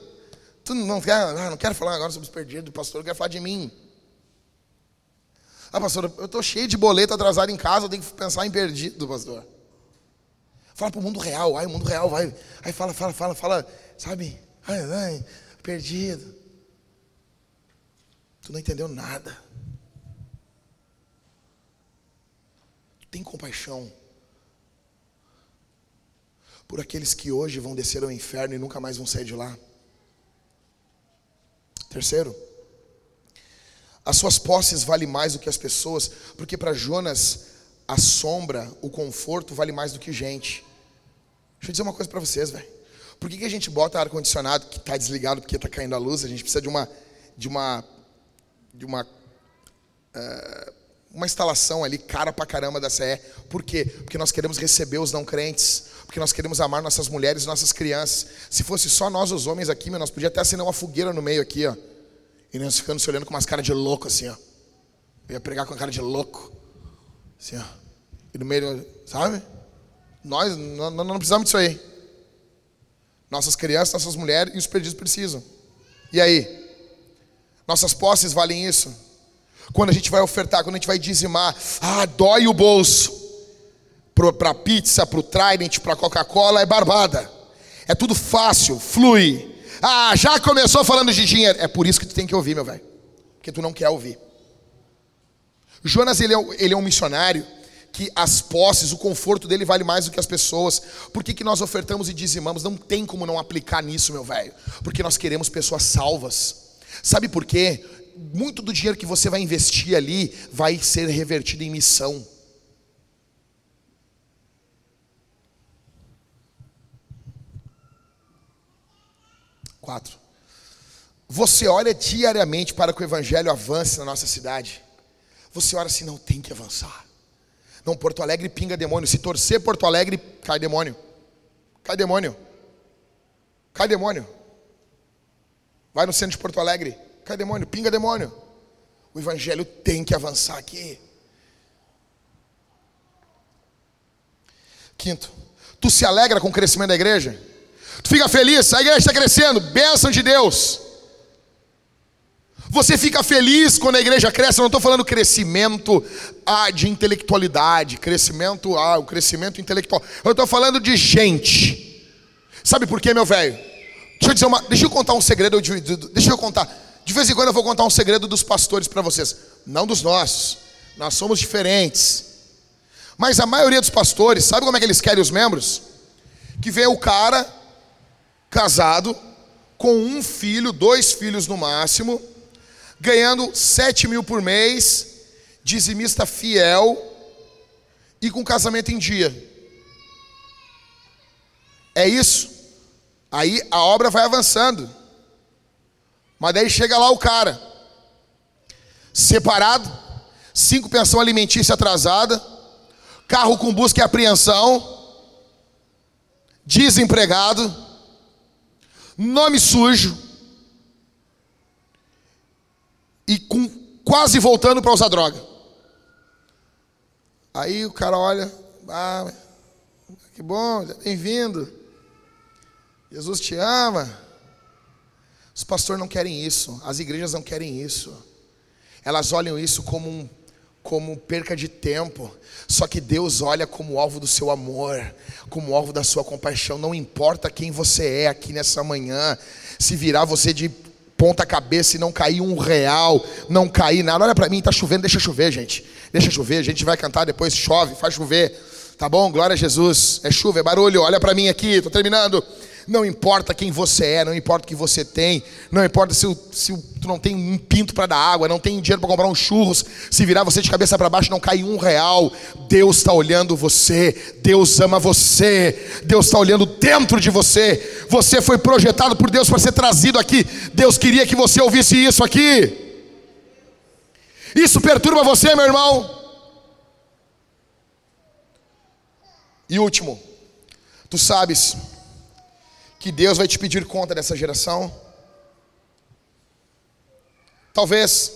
Tu não quer, ah, não quero falar agora sobre os perdidos, pastor, eu quero falar de mim. Ah, pastor, eu estou cheio de boleto atrasado em casa, eu tenho que pensar em perdido, pastor. Fala para o mundo real, ai, o mundo real vai. Aí fala, fala, fala, fala, sabe? Ai, ai, perdido. Tu não entendeu nada. Tem compaixão por aqueles que hoje vão descer ao inferno e nunca mais vão sair de lá. Terceiro, as suas posses valem mais do que as pessoas, porque para Jonas a sombra, o conforto vale mais do que gente. Deixa eu dizer uma coisa para vocês, velho. Por que, que a gente bota ar condicionado que está desligado porque está caindo a luz? A gente precisa de uma de uma de uma, uh, uma instalação ali cara pra caramba da CE. Por quê? Porque nós queremos receber os não crentes. Porque nós queremos amar nossas mulheres nossas crianças. Se fosse só nós, os homens aqui, meu, nós podíamos até acender uma fogueira no meio aqui, ó. E nós ficando se olhando com umas caras de louco, assim, ó. Eu ia pregar com a cara de louco. Assim, ó. E no meio, sabe? Nós não, não precisamos disso aí. Nossas crianças, nossas mulheres e os perdidos precisam. E aí? Nossas posses valem isso. Quando a gente vai ofertar, quando a gente vai dizimar, ah, dói o bolso. Para pizza, para o Trident, para Coca-Cola, é barbada. É tudo fácil, flui. Ah, já começou falando de dinheiro. É por isso que tu tem que ouvir, meu velho. Porque tu não quer ouvir. Jonas ele é, ele é um missionário que as posses, o conforto dele vale mais do que as pessoas. Por que, que nós ofertamos e dizimamos? Não tem como não aplicar nisso, meu velho. Porque nós queremos pessoas salvas. Sabe por quê? Muito do dinheiro que você vai investir ali vai ser revertido em missão. Quatro. Você olha diariamente para que o evangelho avance na nossa cidade. Você olha assim, não tem que avançar. Não, Porto Alegre pinga demônio. Se torcer Porto Alegre, cai demônio. Cai demônio. Cai demônio. Vai no centro de Porto Alegre, cai demônio, pinga demônio. O evangelho tem que avançar aqui. Quinto, tu se alegra com o crescimento da igreja? Tu fica feliz, a igreja está crescendo, bênção de Deus. Você fica feliz quando a igreja cresce, eu não estou falando crescimento ah, de intelectualidade, crescimento, ah, o crescimento intelectual. Eu estou falando de gente. Sabe por quê, meu velho? Deixa eu dizer uma, deixa eu contar um segredo, de, de, deixa eu contar. De vez em quando eu vou contar um segredo dos pastores para vocês, não dos nossos. Nós somos diferentes. Mas a maioria dos pastores, sabe como é que eles querem os membros? Que vem o cara casado com um filho, dois filhos no máximo, ganhando sete mil por mês, dizimista fiel e com casamento em dia. É isso. Aí a obra vai avançando. Mas daí chega lá o cara, separado, cinco pensão alimentícia atrasada, carro com busca e apreensão, desempregado, nome sujo, e com, quase voltando para usar droga. Aí o cara olha, ah, que bom, bem-vindo. Jesus te ama. Os pastores não querem isso, as igrejas não querem isso. Elas olham isso como um como perca de tempo. Só que Deus olha como alvo do seu amor, como alvo da sua compaixão. Não importa quem você é aqui nessa manhã, se virar você de ponta cabeça e não cair um real, não cair nada. Olha para mim, tá chovendo, deixa chover, gente. Deixa chover, a gente vai cantar depois, chove, faz chover. Tá bom? Glória a Jesus. É chuva, é barulho. Olha para mim aqui, tô terminando. Não importa quem você é, não importa o que você tem, não importa se, se tu não tem um pinto para dar água, não tem dinheiro para comprar uns churros, se virar você de cabeça para baixo não cai um real. Deus está olhando você, Deus ama você, Deus está olhando dentro de você. Você foi projetado por Deus para ser trazido aqui. Deus queria que você ouvisse isso aqui. Isso perturba você, meu irmão? E último, tu sabes que Deus vai te pedir conta dessa geração? Talvez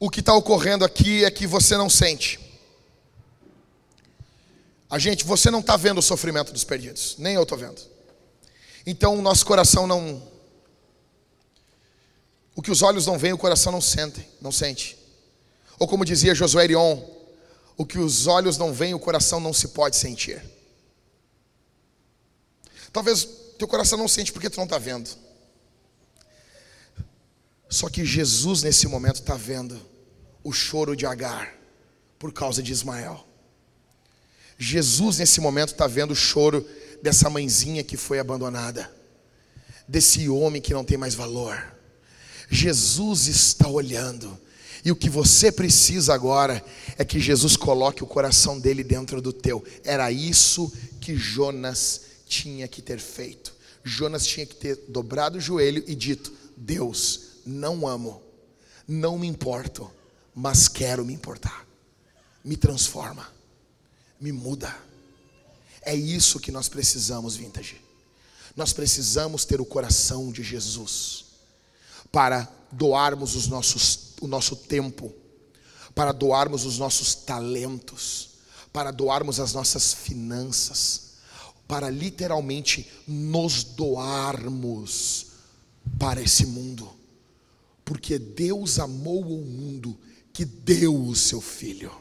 o que está ocorrendo aqui é que você não sente. A gente, você não está vendo o sofrimento dos perdidos, nem eu estou vendo. Então o nosso coração não. O que os olhos não veem, o coração não sente, não sente. Ou como dizia Josué Erion, o que os olhos não veem, o coração não se pode sentir. Talvez teu coração não sente porque tu não está vendo. Só que Jesus nesse momento está vendo o choro de Agar por causa de Ismael. Jesus nesse momento está vendo o choro dessa mãezinha que foi abandonada, desse homem que não tem mais valor. Jesus está olhando. E o que você precisa agora é que Jesus coloque o coração dele dentro do teu. Era isso que Jonas tinha que ter feito. Jonas tinha que ter dobrado o joelho e dito: Deus, não amo, não me importo, mas quero me importar. Me transforma, me muda. É isso que nós precisamos, vintage. Nós precisamos ter o coração de Jesus para doarmos os nossos, o nosso tempo, para doarmos os nossos talentos, para doarmos as nossas finanças para literalmente nos doarmos para esse mundo. Porque Deus amou o mundo que deu o seu filho.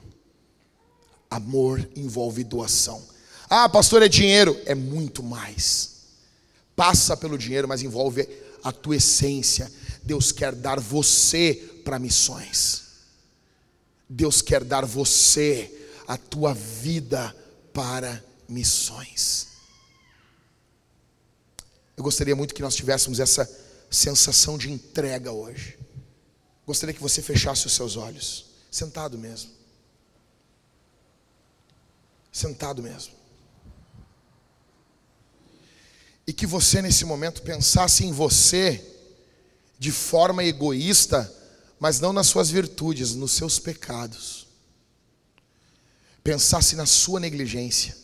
Amor envolve doação. Ah, pastor, é dinheiro. É muito mais. Passa pelo dinheiro, mas envolve a tua essência. Deus quer dar você para missões. Deus quer dar você, a tua vida para missões. Eu gostaria muito que nós tivéssemos essa sensação de entrega hoje. Gostaria que você fechasse os seus olhos, sentado mesmo. Sentado mesmo. E que você nesse momento pensasse em você de forma egoísta, mas não nas suas virtudes, nos seus pecados. Pensasse na sua negligência.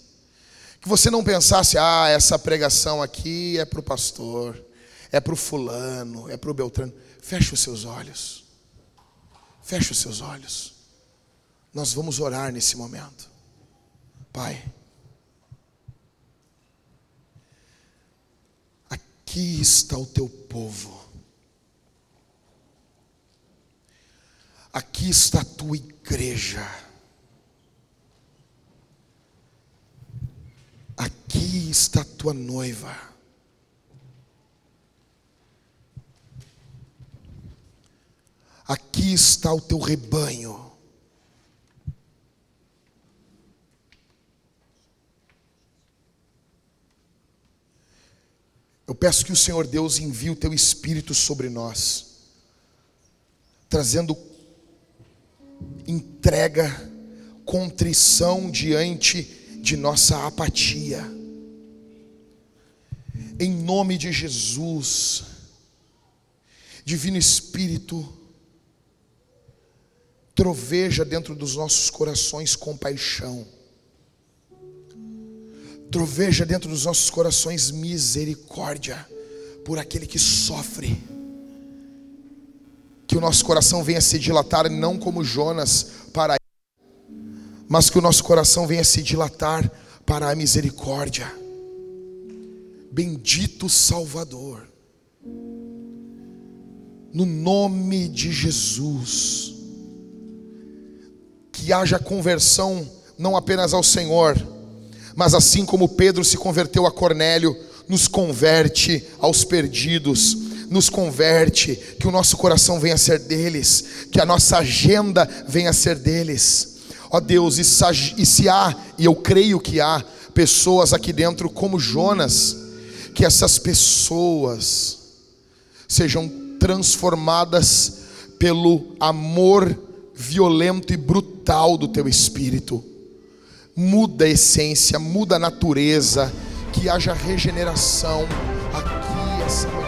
Que você não pensasse, ah, essa pregação aqui é para o pastor, é para o fulano, é para o Beltrano. Feche os seus olhos. Feche os seus olhos. Nós vamos orar nesse momento. Pai, aqui está o teu povo. Aqui está a tua igreja. Aqui está a tua noiva. Aqui está o teu rebanho. Eu peço que o Senhor Deus envie o teu espírito sobre nós, trazendo entrega, contrição diante de nossa apatia. Em nome de Jesus, Divino Espírito, troveja dentro dos nossos corações compaixão, troveja dentro dos nossos corações misericórdia por aquele que sofre que o nosso coração venha se dilatar não como Jonas para mas que o nosso coração venha se dilatar para a misericórdia. Bendito Salvador. No nome de Jesus. Que haja conversão não apenas ao Senhor, mas assim como Pedro se converteu a Cornélio, nos converte aos perdidos nos converte, que o nosso coração venha a ser deles, que a nossa agenda venha a ser deles. Ó Deus, e se há, e eu creio que há, pessoas aqui dentro como Jonas, que essas pessoas sejam transformadas pelo amor violento e brutal do teu espírito. Muda a essência, muda a natureza, que haja regeneração aqui essa